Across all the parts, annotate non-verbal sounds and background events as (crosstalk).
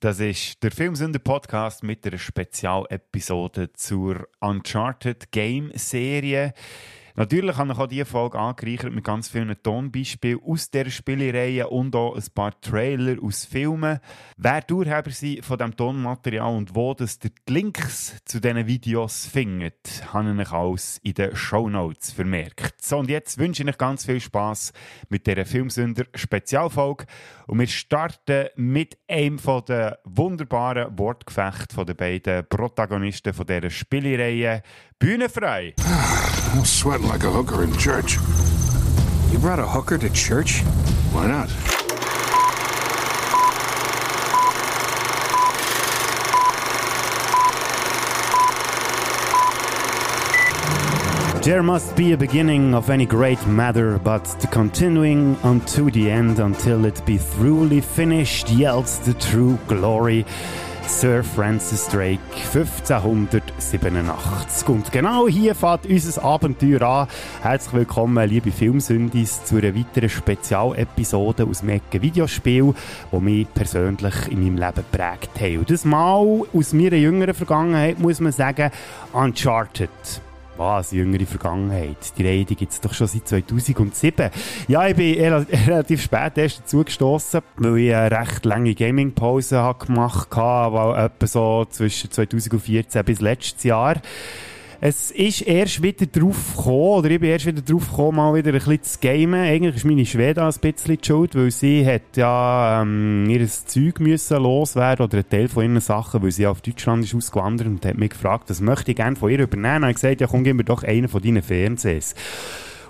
Das ist der Filmsünder Podcast mit einer Spezialepisode zur Uncharted Game Serie. Natürlich habe ich auch diese Folge angereichert mit ganz vielen Tonbeispielen aus der Spielereihe und auch ein paar Trailer aus Filmen. Wer die Urheber sind von diesem Tonmaterial und wo das die Links zu diesen Videos findet, habe ich alles in den Show Notes vermerkt. So, und jetzt wünsche ich euch ganz viel Spaß mit dieser Filmsünder Spezialfolge. Und wir starten mit einem den wunderbaren Wortgefechten der beiden Protagonisten dieser Spielereihe. Bühnenfrei! I'm sweating like a hooker in church. You brought a hooker to church? Why not? There must be a beginning of any great matter, but the continuing unto the end until it be truly finished yields the true glory. Sir Francis Drake, 1587. Und genau hier fährt unser Abenteuer an. Herzlich willkommen, liebe Filmsündis, zu einer weiteren Spezialepisode aus dem Ecke Videospiel, die mich persönlich in meinem Leben geprägt haben. Und das Mal aus meiner jüngeren Vergangenheit muss man sagen, Uncharted. Was, jüngere Vergangenheit. Die Reihe gibt es doch schon seit 2007. Ja, ich bin (laughs) relativ spät erst dazugestossen, weil ich eine recht lange Gaming-Pause gemacht habe, etwa so zwischen 2014 bis letztes Jahr. Es ist erst wieder drauf gekommen, oder ich bin erst wieder drauf gekommen, mal wieder ein bisschen zu gamen. Eigentlich ist meine Schwede ein bisschen schuld, weil sie hat ja ähm, ihr Zeug müssen loswerden oder ein Teil von ihren Sachen, weil sie auf Deutschland ist ausgewandert und hat mich gefragt, das möchte ich gerne von ihr übernehmen. Und ich gesagt, ja komm, gib mir doch einen von deinen Fernsehs.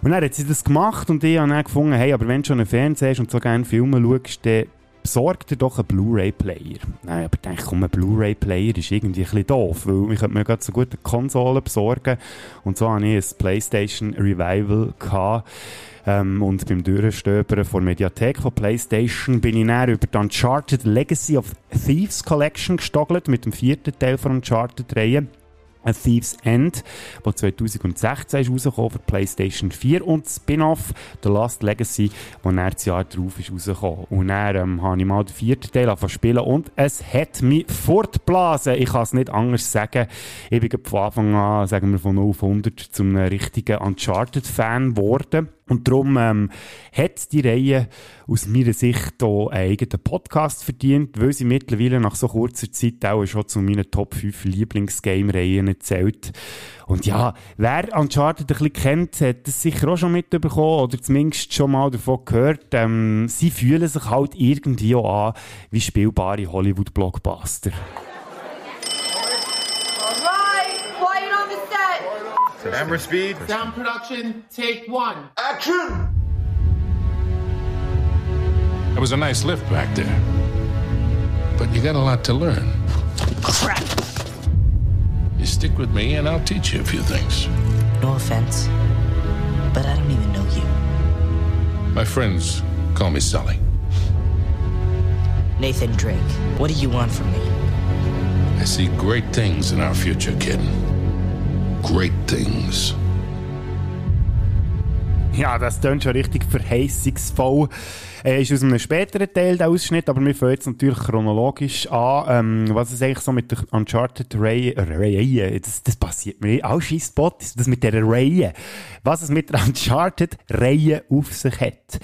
Und dann hat sie das gemacht und ich habe dann gefunden, hey, aber wenn du schon einen Fernseher hast und so gerne Filme schaust, dann besorg dir doch einen Blu-ray-Player. Nein, aber ich denke, komm, ein Blu-ray-Player ist irgendwie ein bisschen doof, weil ich könnte mir gerade so gut eine Konsole besorgen und so hatte ich ein PlayStation Revival. Ähm, und beim Durchstöbern von Mediathek von PlayStation bin ich näher über die Uncharted Legacy of Thieves Collection gestogelt mit dem vierten Teil von Uncharted-Reihe. A Thief's End, wo 2016 ist rausgekommen für PlayStation 4 und Spin-off The Last Legacy, wo das Jahr drauf ist rausgekommen. Und dann ähm, habe ich mal den vierten Teil angefangen spielen und es hat mich fortblasen. Ich kann es nicht anders sagen. Ich bin von Anfang an, sagen wir von 0 auf 100, zum richtigen Uncharted-Fan geworden. Und darum ähm, hat die Reihe aus meiner Sicht auch einen eigenen Podcast verdient, weil sie mittlerweile nach so kurzer Zeit auch schon zu meinen Top 5 Lieblingsgame-Reihen zählt. Und ja, wer Uncharted ein bisschen kennt, hat das sicher auch schon mitbekommen oder zumindest schon mal davon gehört. Ähm, sie fühlen sich halt irgendwie auch an wie spielbare Hollywood-Blockbuster. Camera speed. Sound production, take one. Action! It was a nice lift back there. But you got a lot to learn. Crap. You stick with me and I'll teach you a few things. No offense, but I don't even know you. My friends call me Sully. Nathan Drake, what do you want from me? I see great things in our future, kid. Great things. Ja, das klingt schon richtig verheißungsvoll. Äh, ist aus einem späteren Teil der Ausschnitt, aber wir fangen jetzt natürlich chronologisch an. Ähm, was ist eigentlich so mit der Uncharted-Reihe, Reihe, das, das passiert mir auch Spot, das mit der Reihe, was es mit der Uncharted-Reihe auf sich hat.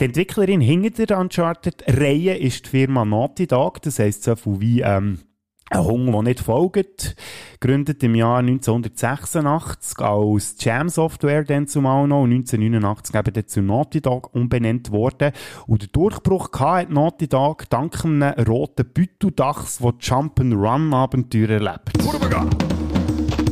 Die Entwicklerin hinter der Uncharted-Reihe ist die Firma Naughty Dog, das heisst so viel wie, ähm, ein Hunger, der nicht folgt. Gegründet im Jahr 1986 als Jam Software dann zumal noch und 1989 eben dann zu Naughty Dog umbenannt worden. Und der Durchbruch hat Naughty Dog dank einem roten Bütudachs, der Jump'n'Run-Abenteuer erlebt.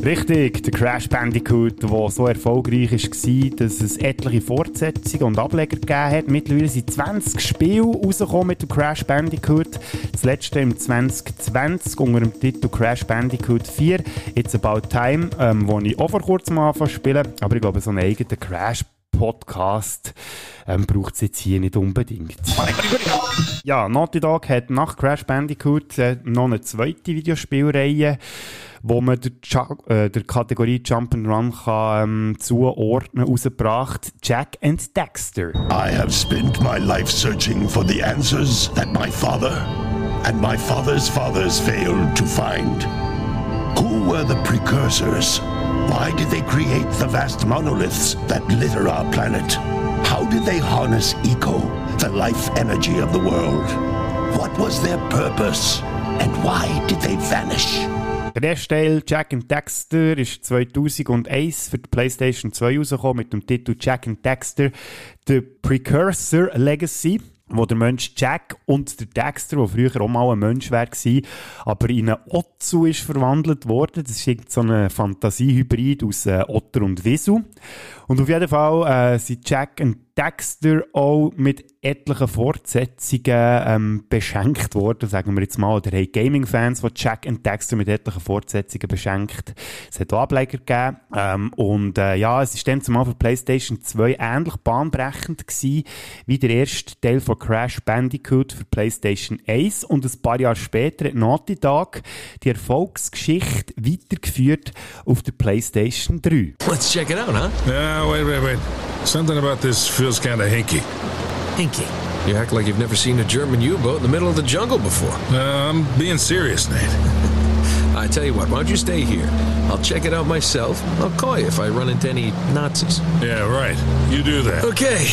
Richtig, der Crash Bandicoot, der so erfolgreich war, dass es etliche Fortsetzungen und Ableger gegeben hat. Mittlerweile sind 20 Spiele rausgekommen mit dem Crash Bandicoot. Das letzte im 2020 unter dem Titel Crash Bandicoot 4. It's About Time, ähm, wo ich auch vor kurzem anfangen spielen. Aber ich glaube, so einen eigenen Crash Podcast ähm, braucht es jetzt hier nicht unbedingt. Ja, Naughty Dog hat nach Crash Bandicoot äh, noch eine zweite Videospielreihe wo man der, äh, der Kategorie Jump'n'Run kann ähm, zuordnen, rausgebracht. Jack and Dexter. I have spent my life searching for the answers that my father and my father's fathers failed to find. Who were the precursors? Why did they create the vast monoliths that litter our planet? How did they harness eco, the life energy of the world? What was their purpose? And why did they vanish? Der erste Teil, Jack and Dexter, ist 2001 für die PlayStation 2 rausgekommen mit dem Titel Jack and Dexter The Precursor Legacy wo der Mensch Jack und der Dexter, der früher auch mal ein Mensch war, aber in einen Otzu ist verwandelt worden. Das ist so eine Fantasiehybrid aus äh, Otter und Wisu. Und auf jeden Fall äh, sind Jack und Dexter auch mit etlichen Fortsetzungen ähm, beschenkt worden, sagen wir jetzt mal. Oder haben Gaming-Fans, die Jack und Dexter mit etlichen Fortsetzungen beschenkt. Es hat auch Ableger gegeben. Ähm, und äh, ja, es ist dann zumal für PlayStation 2 ähnlich bahnbrechend gewesen, wie der erste Teil von Crash Bandicoot für PlayStation 1. Und ein paar Jahre später hat Naughty Dog die Erfolgsgeschichte weitergeführt auf der PlayStation 3. Let's check it out, huh? Yeah, wait, wait, wait. Something about this feels kind of hinky. Hinky. You act like you've never seen a German U-boat in the middle of the jungle before. Uh, I'm being serious, Nate. (laughs) I tell you what, why don't you stay here? I'll check it out myself. I'll call you if I run into any Nazis. Yeah, right. You do that. Okay.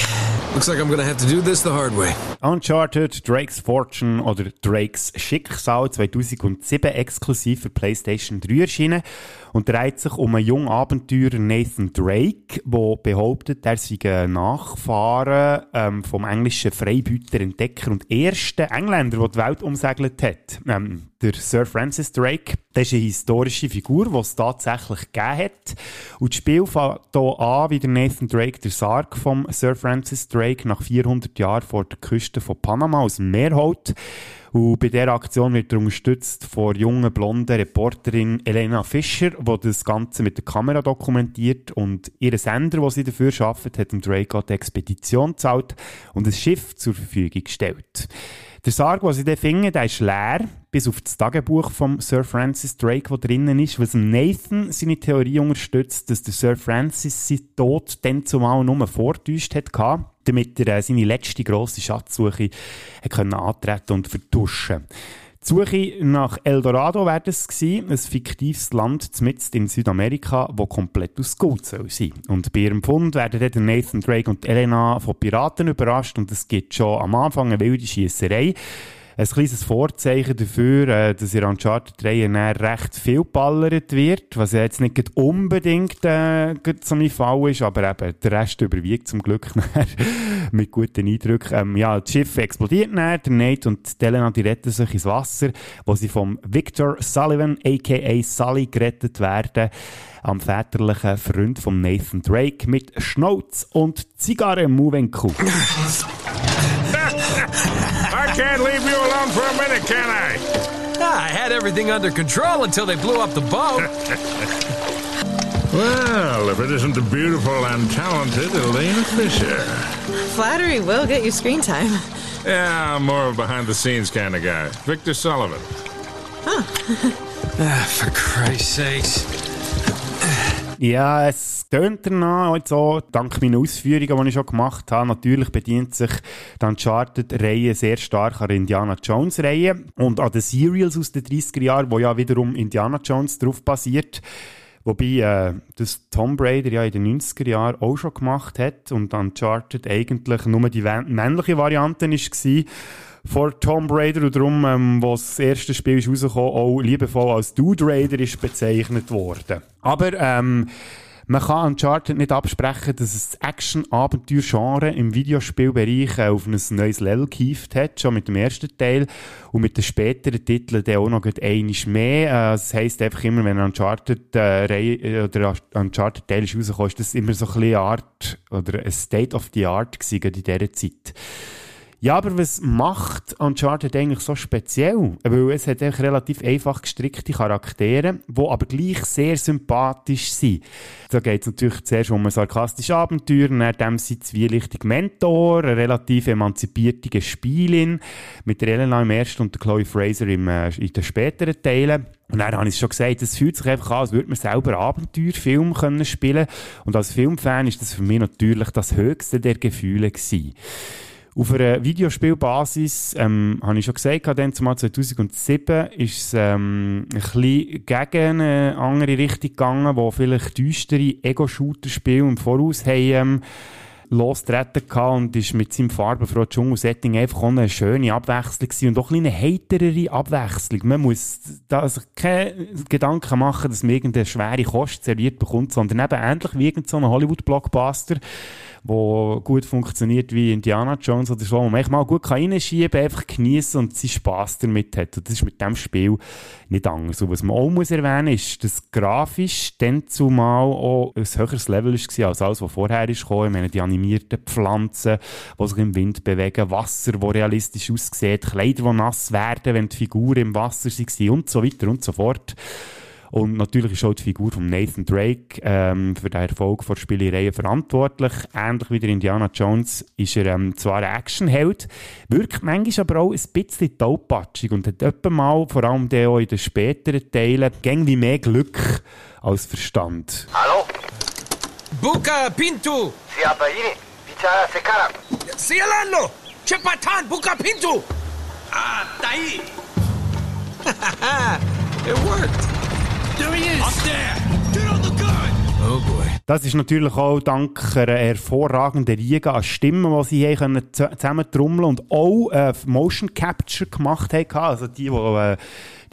Looks like I'm gonna have to do this the hard way. Uncharted, Drake's Fortune oder Drake's Schicksal 2007 exklusiv für PlayStation 3 erschienen und dreht sich um einen jungen Abenteurer Nathan Drake, der behauptet, er sei ein Nachfahre ähm, vom englischen Freibüter, Entdecker und ersten Engländer, der die Welt umsegelt hat. Ähm, der Sir Francis Drake. Das ist eine historische Figur, die es tatsächlich gegeben hat. Und das Spiel fängt hier an, wie der Nathan Drake der Sarg vom Sir Francis Drake nach 400 Jahren vor der Küste von Panama aus dem Meer holt. Und bei dieser Aktion wird er unterstützt von jungen, blonden Reporterin Elena Fischer, die das Ganze mit der Kamera dokumentiert und ihre Sender, die sie dafür arbeitet, hat dem Drake die Expedition gezahlt und ein Schiff zur Verfügung gestellt. Der Sarg, den sie finden, der ist leer, bis auf das Tagebuch von Sir Francis Drake, das drinnen ist, was Nathan seine Theorie unterstützt, dass der Sir Francis seinen Tod dann zumal nur vortäuscht hat, damit er äh, seine letzte grosse Schatzsuche hat antreten und vertuschen die Suche nach Eldorado wäre es gewesen, ein fiktives Land mitten in Südamerika, das komplett aus Gold soll sein. Und bei ihrem Fund werden dann Nathan Drake und Elena von Piraten überrascht und es gibt schon am Anfang eine wilde Schiesserei ein kleines Vorzeichen dafür, äh, dass in Uncharted 3 recht viel ballert wird, was ja jetzt nicht unbedingt äh, so mein Fall ist, aber eben der Rest überwiegt zum Glück (laughs) mit guten Eindrücken. Ähm, ja, das Schiff explodiert dann, der Nate und Delena die retten sich ins Wasser, wo sie vom Victor Sullivan, a.k.a. Sully, gerettet werden am väterlichen Freund von Nathan Drake mit Schnauz und Zigarre. I (laughs) can't leave you alone for a minute, can I? Ah, I had everything under control until they blew up the boat. (laughs) well, if it isn't the beautiful and talented Elena Fisher. Flattery will get you screen time. Yeah, I'm more of a behind the scenes kind of guy. Victor Sullivan. Huh. (laughs) ah, for Christ's sakes. Ja, es tönt danach, jetzt auch, dank meiner Ausführungen, die ich schon gemacht habe. Natürlich bedient sich die Uncharted-Reihe sehr stark an der Indiana Jones-Reihe und an den Serials aus den 30er Jahren, wo ja wiederum Indiana Jones drauf basiert. Wobei äh, das Tomb Raider ja in den 90er Jahren auch schon gemacht hat und Uncharted eigentlich nur die männliche Variante war vor Tomb Raider und darum, ähm, wo das erste Spiel ist auch liebevoll als Dude Raider ist bezeichnet worden. Aber ähm, man kann Uncharted nicht absprechen, dass es das Action-Abenteuer-Genre im Videospielbereich äh, auf ein neues Level gehievt hat, schon mit dem ersten Teil und mit den späteren Titeln dann auch noch einiges mehr. Äh, das heisst einfach immer, wenn ein Uncharted-Teil äh, oder Uncharted-Teil ist rausgekommen, ist das immer so ein bisschen Art oder ein State of the Art gewesen in dieser Zeit. Ja, aber was macht Uncharted eigentlich so speziell? Weil es hat eigentlich relativ einfach gestrickte Charaktere, die aber gleich sehr sympathisch sind. Da geht es natürlich zuerst um ein sarkastisches Abenteuer, dann dem sein zwielichtiger Mentor, eine relativ emanzipierte Spielin mit der Elena im ersten und Chloe Fraser im, äh, in den späteren Teilen. Und dann habe ich schon gesagt, es fühlt sich einfach an, als würde man selber Abenteuerfilm können spielen Und als Filmfan ist das für mich natürlich das höchste der Gefühle gewesen. Auf einer Videospielbasis, ähm, habe ich schon gesagt, dann zumal 2007 ist es ähm, ein bisschen gegen eine andere Richtung gegangen, wo vielleicht düstere Ego-Shooter-Spiele im Voraus haben ähm, lostreten und ist mit seinem farbenfrohen Dschungel-Setting einfach auch eine schöne Abwechslung gewesen und auch ein eine heiterere Abwechslung. Man muss da also keine Gedanken machen, dass man irgendeine schwere Kost serviert bekommt, sondern eben ähnlich wie irgendein Hollywood-Blockbuster, wo gut funktioniert wie Indiana Jones oder so, wo man mal gut reinschieben kann, einfach genießen und seinen Spass damit hat. Und das ist mit dem Spiel nicht anders. Und was man auch muss erwähnen ist, dass grafisch dann zumal auch ein höheres Level war als alles, was vorher ist. Ich meine, die animierten Pflanzen, die sich im Wind bewegen, Wasser, das realistisch aussieht, Kleider, die nass werden, wenn die Figuren im Wasser waren und so weiter und so fort. Und natürlich ist auch die Figur von Nathan Drake ähm, für den Erfolg der Spielereihe verantwortlich. Ähnlich wie der Indiana Jones ist er ähm, zwar ein Actionheld, wirkt manchmal aber auch ein bisschen taubpatschig und hat etwa mal, vor allem der auch in den späteren Teilen, gängig mehr Glück als Verstand. Hallo? Buka Pintu! Si appaini, pizza secara. Si alano! C'è patan, Buka Pintu! Ah, dai! (laughs) It worked! Das ist natürlich auch dank einer hervorragenden Riege an Stimmen, die sie hier können zusammen trommeln und auch äh, Motion Capture gemacht haben. Also die, die äh,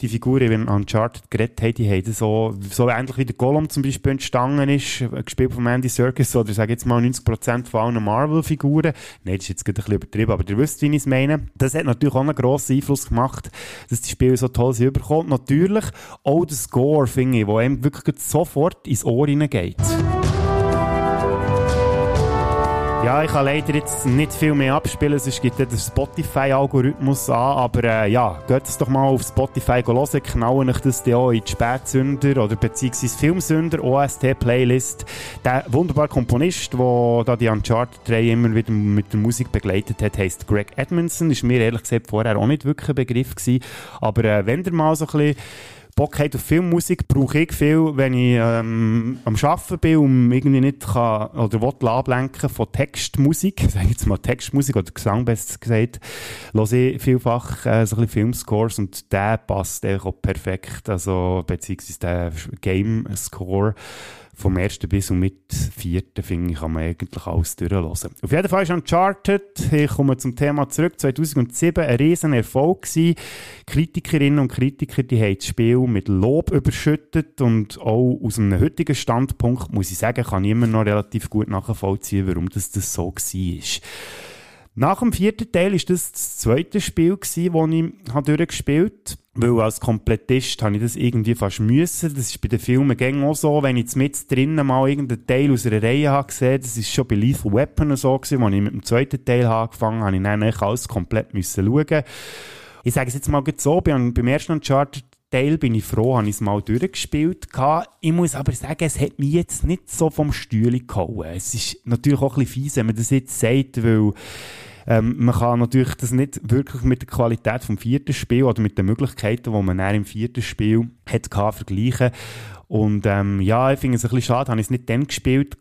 die Figuren, die in Uncharted geredet haben, die haben so, so ähnlich wie der Gollum zum Beispiel entstanden ist, gespielt von Andy Serkis oder sage jetzt mal 90% von allen Marvel-Figuren. Nein, das ist jetzt ein bisschen übertrieben, aber ihr wisst, wie ich es meine. Das hat natürlich auch einen grossen Einfluss gemacht, dass die Spiele so toll sind überkommen. Natürlich auch der Score, finde ich, der einem wirklich sofort ins Ohr hineingeht. Ja, ich kann leider jetzt nicht viel mehr abspielen, sonst gibt der Spotify-Algorithmus an, aber äh, ja, geht es doch mal auf Spotify hören, knallen euch das dann auch in die Spätsünder oder beziehungsweise Filmsünder OST-Playlist. Der wunderbare Komponist, der da die Uncharted 3 immer wieder mit der Musik begleitet hat, heisst Greg Edmondson, ist mir ehrlich gesagt vorher auch nicht wirklich ein Begriff gewesen, aber äh, wenn der mal so ein bisschen Bock hat auf Filmmusik, brauche ich viel, wenn ich ähm, am Arbeiten bin und irgendwie nicht kann oder will ablenken von Textmusik, (laughs) sage ich jetzt mal Textmusik oder Gesang besser gesagt, höre ich vielfach äh, so ein bisschen Filmscores und der passt auch perfekt, also beziehungsweise der Game-Score vom ersten bis zum mit vierten, finde ich, kann man eigentlich alles durchhören. Auf jeden Fall ist Uncharted, ich komme zum Thema zurück, 2007 ein riesen Erfolg gewesen. Kritikerinnen und Kritiker, die haben das Spiel mit Lob überschüttet und auch aus einem heutigen Standpunkt, muss ich sagen, kann ich immer noch relativ gut nachvollziehen, warum das, das so war. Nach dem vierten Teil war das das zweite Spiel, das ich durchgespielt habe. Weil als Komplettist habe ich das irgendwie fast müssen. Das ist bei den Filmen auch so. Wenn ich mit drinnen mal irgendeinen Teil aus einer Reihe habe gesehen, das ist schon bei Lethal Weapon so als ich mit dem zweiten Teil angefangen habe, habe ich dann alles komplett müssen schauen. Ich sage es jetzt mal so, beim ersten Uncharted Teil bin ich froh, habe ich es mal durchgespielt. Ich muss aber sagen, es hat mich jetzt nicht so vom Stühle gehauen. Es ist natürlich auch ein bisschen fies, wenn man das jetzt sagt, weil ähm, man kann natürlich das nicht wirklich mit der Qualität vom vierten Spiel oder mit den Möglichkeiten, die man im vierten Spiel hat, vergleichen. Und ähm, ja, ich finde es ein bisschen schade, habe ich es nicht dann gespielt,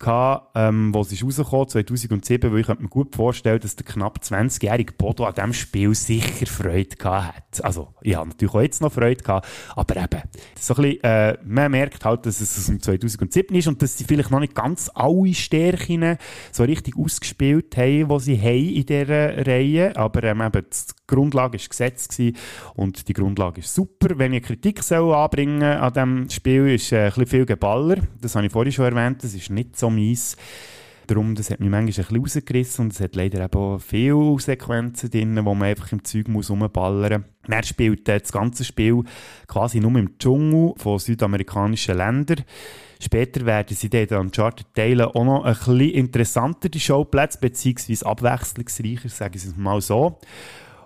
ähm, wo es ist rausgekommen, 2007, weil ich mir gut vorstellen, dass der knapp 20-jährige Bodo an diesem Spiel sicher Freude gehabt hat. Also, ich habe natürlich auch jetzt noch Freude gehabt, aber eben, so ein bisschen, äh, man merkt halt, dass es um 2007 ist und dass sie vielleicht noch nicht ganz alle Stärken so richtig ausgespielt haben, die sie haben in dieser Reihe, aber ähm, eben, die Grundlage ist gesetzt und die Grundlage ist super. Wenn ich Kritik soll anbringen an diesem Spiel, ist äh, ein viel Geballer. Das habe ich vorhin schon erwähnt. Das ist nicht so mies. Darum, das hat mich manchmal ein bisschen rausgerissen und es hat leider auch viele Sequenzen drin, wo man einfach im Zeug muss rumballern muss. Er spielt äh, das ganze Spiel quasi nur im Dschungel von südamerikanischen Ländern. Später werden sie dann an Uncharted-Teilen auch noch ein bisschen interessanter, die Showplätze, beziehungsweise abwechslungsreicher, sagen sie es mal so.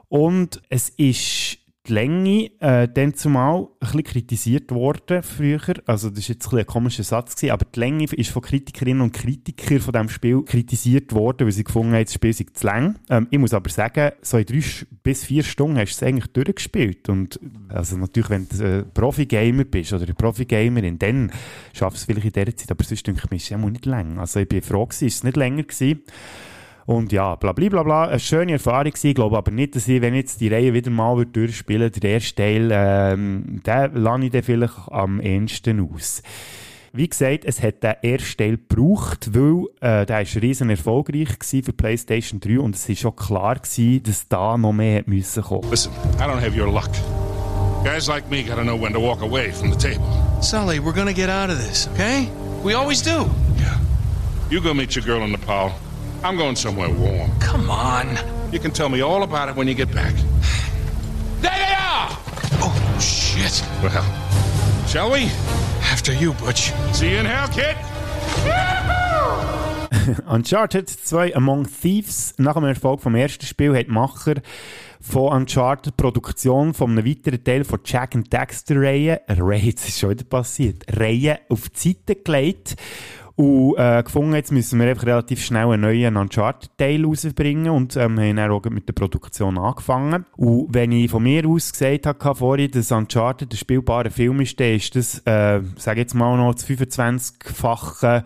Und es ist die Länge äh, dann zumal ein bisschen kritisiert worden früher. Also das ist jetzt ein, ein komischer Satz gewesen, aber die Länge ist von Kritikerinnen und Kritikern von diesem Spiel kritisiert worden, weil sie gefunden haben, das Spiel sei zu lang. Ähm, ich muss aber sagen, so in drei bis vier Stunden hast du es eigentlich durchgespielt. Und also natürlich, wenn du ein Profi-Gamer bist oder eine Profi-Gamerin, dann schaffst du es vielleicht in dieser Zeit, aber sonst denke ich mir, ist es ja nicht lang. Also ich bin froh gewesen, ist es nicht länger gewesen. Und ja, bla bla bla bla. Eine schöne Erfahrung gewesen. Ich glaube aber nicht, dass ich, wenn ich jetzt die Reihe wieder mal durchspielen würde, der erste Teil, ähm, den lasse ich dann vielleicht am ehesten aus. Wie gesagt, es hat den ersten Teil gebraucht, weil äh, der ist riesen erfolgreich für PlayStation 3 und es war schon klar gewesen, dass da noch mehr müssen kommen. Listen, I don't have your luck. Guys like me gotta know when to walk away from the table. Sully, we're gonna get out of this, okay? We always do. Yeah. You go meet your girl in Nepal. I'm going somewhere warm. Come on. You can tell me all about it when you get back. There they are! Oh, shit. Well, shall we? After you, Butch. See you in hell, kid! (laughs) Uncharted 2 Among Thieves, nach dem Erfolg vom ersten Spiel, hat Macher von Uncharted Produktion von einem weiteren Teil von Jack and Dexter Reihe, Reihe, jetzt ist schon wieder passiert, Reihe auf die Seite gelegt und äh, gefunden, jetzt müssen wir einfach relativ schnell einen neuen Uncharted-Teil rausbringen und ähm, haben dann auch mit der Produktion angefangen. Und wenn ich von mir aus gesagt habe vorhin, dass Uncharted ein spielbarer Film ist, dann ist das, äh, sage jetzt mal noch das 25-fache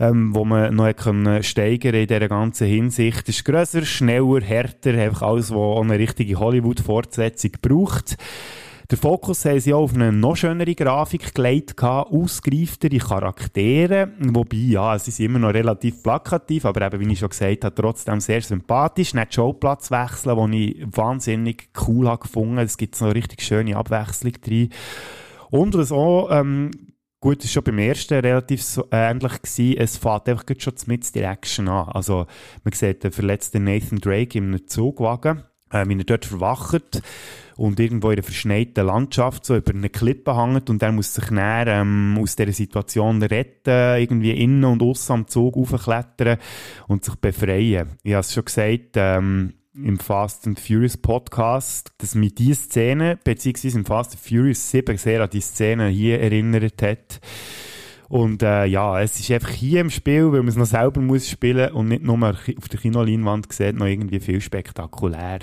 ähm, wo man noch können steigern in dieser ganzen Hinsicht. ist grösser, schneller, härter, einfach alles, was eine richtige Hollywood-Fortsetzung braucht. Der Fokus haben sie auch auf eine noch schönere Grafik gelegt, ausgereiftere Charaktere, wobei, ja, sie sind immer noch relativ plakativ, aber eben, wie ich schon gesagt habe, trotzdem sehr sympathisch. Nicht Showplatz wechseln, den ich wahnsinnig cool habe gefunden. Es gibt so eine richtig schöne Abwechslung drin. Und was auch ähm, Gut, es war schon beim ersten relativ so, äh, ähnlich. Gewesen. Es fährt einfach schon mit Direction an. Also, man sieht den verletzten Nathan Drake einem Zugwagen, äh, wie er dort verwacht und irgendwo in einer verschneiten Landschaft so über eine Klippe hängt und er muss sich näher ähm, aus dieser Situation retten, irgendwie innen und außen am Zug aufklettern und sich befreien. Ich habe es schon gesagt, ähm, im Fast and Furious Podcast, dass mich diese Szene, beziehungsweise im Fast and Furious 7 sehr an die Szene hier erinnert hat. Und äh, ja, es ist einfach hier im Spiel, weil man es noch selber muss spielen und nicht nur auf der Kinoleinwand sieht, noch irgendwie viel spektakulärer.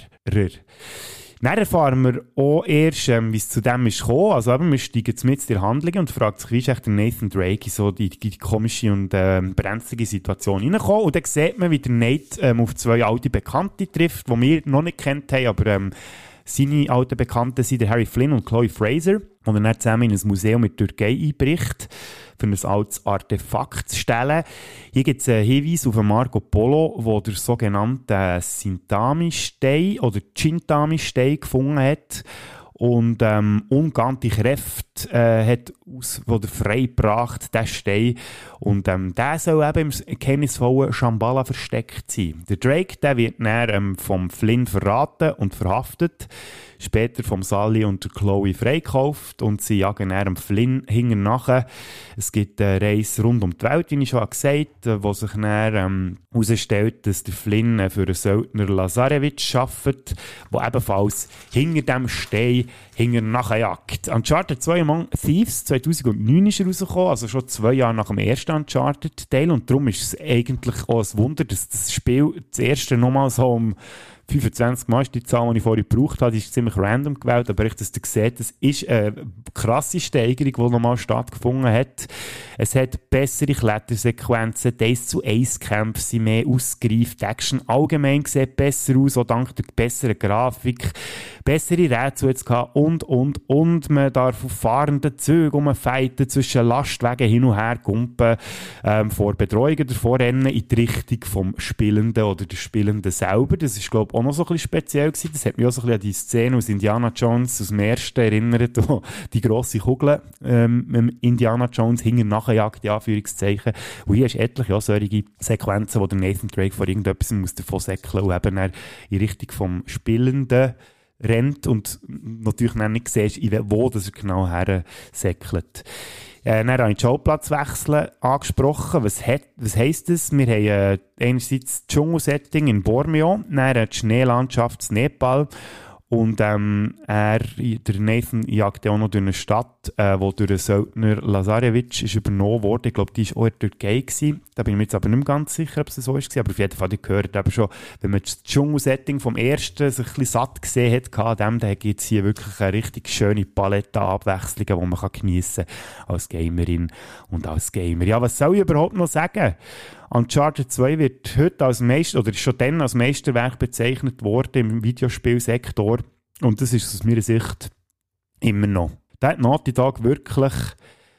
Dann erfahren wir auch erst, ähm, wie es zu dem ist gekommen. Also eben, wir steigen jetzt mit die Handlung und fragt sich, wie ist echt der Nathan Drake in so die, die, die komische und ähm, brenzlige Situation reingekommen. Und dann sieht man, wie der Nate ähm, auf zwei alte Bekannte trifft, die wir noch nicht kennt haben, aber ähm, seine alten Bekannten sind der Harry Flynn und Chloe Fraser. Und er zusammen in ein Museum mit Türkei einbricht für ein altes Artefakt zu stellen. Hier gibt es einen Hinweis auf Marco Polo, wo der sogenannte Sintami-Stein oder Chintami-Stein gefunden hat und ähm, ungeahnte Kräfte äh, hat aus, wo der freigebracht, der Stein. Und ähm, der soll eben im geheimnisvollen Shambhala versteckt sein. Der Drake, der wird dann ähm, vom Flynn verraten und verhaftet später vom Sally und der Chloe freikauft und sie jagen dann am Flynn hinten nachher. Es gibt eine Reise rund um die Welt, wie ich schon gesagt habe, wo sich dann ähm, herausstellt, dass der Flynn äh, für den Söldner Lazarevich arbeitet, der ebenfalls hinter dem Stein hinter nachher jagt. Uncharted 2 Among Thieves 2009 ist er rausgekommen, also schon zwei Jahre nach dem ersten Uncharted-Teil und darum ist es eigentlich auch ein Wunder, dass das Spiel das erste nochmal so um 25 Mal ist die Zahl, die ich vorhin gebraucht habe, die ist ziemlich random gewählt, aber ich, dass ihr seht, das ist eine krasse Steigerung, die nochmal stattgefunden hat. Es hat bessere Klettersequenzen, Days zu Ace Kämpfe sind mehr ausgereift, Action allgemein sieht besser aus, auch dank der besseren Grafik, bessere Rätsel jetzt gehabt und, und, und, man darf auf fahrenden Zügen umfeiten, zwischen Lastwagen hin und her kumpen, ähm, vor Betreuungen davor rennen in die Richtung vom Spielenden oder der Spielenden selber, das ist, glaube auch noch so ein bisschen speziell gewesen. Das hat mich auch so ein bisschen an die Szene aus Indiana Jones aus dem ersten erinnert, (laughs) wo die grosse Kugel ähm, Indiana Jones hinten nachjagt, die Anführungszeichen. Und hier hast du etliche auch solche Sequenzen, wo der Nathan Drake vor irgendetwas muss davon säckeln und eben in Richtung vom Spielenden rennt und natürlich dann nicht siehst, wo das er genau her säckelt. Äh, dann habe ich den Showplatzwechsel angesprochen. Was, was heisst das? Wir haben äh, einerseits das Dschungelsetting in Borneo, dann die Schneelandschaft in Nepal und ähm, er, der Nathan jagt ja auch noch durch eine Stadt, äh, wo durch den Söldner Lazarevic ist übernommen wurde. Ich glaube, die war auch der Türkei. Gewesen. Da bin ich mir jetzt aber nicht mehr ganz sicher, ob es so ist. Aber auf jeden Fall, ich gehört eben schon, wenn man das Dschungelsetting vom ersten sich ein bisschen satt gesehen hat, dem, dann gibt es hier wirklich eine richtig schöne Palette an Abwechslungen, die man geniessen kann als Gamerin und als Gamer. Ja, was soll ich überhaupt noch sagen? Uncharted 2 wird heute als Meister, oder ist schon dann als Meisterwerk bezeichnet worden im Videospielsektor. Und das ist aus meiner Sicht immer noch. Da hat Naughty Dog wirklich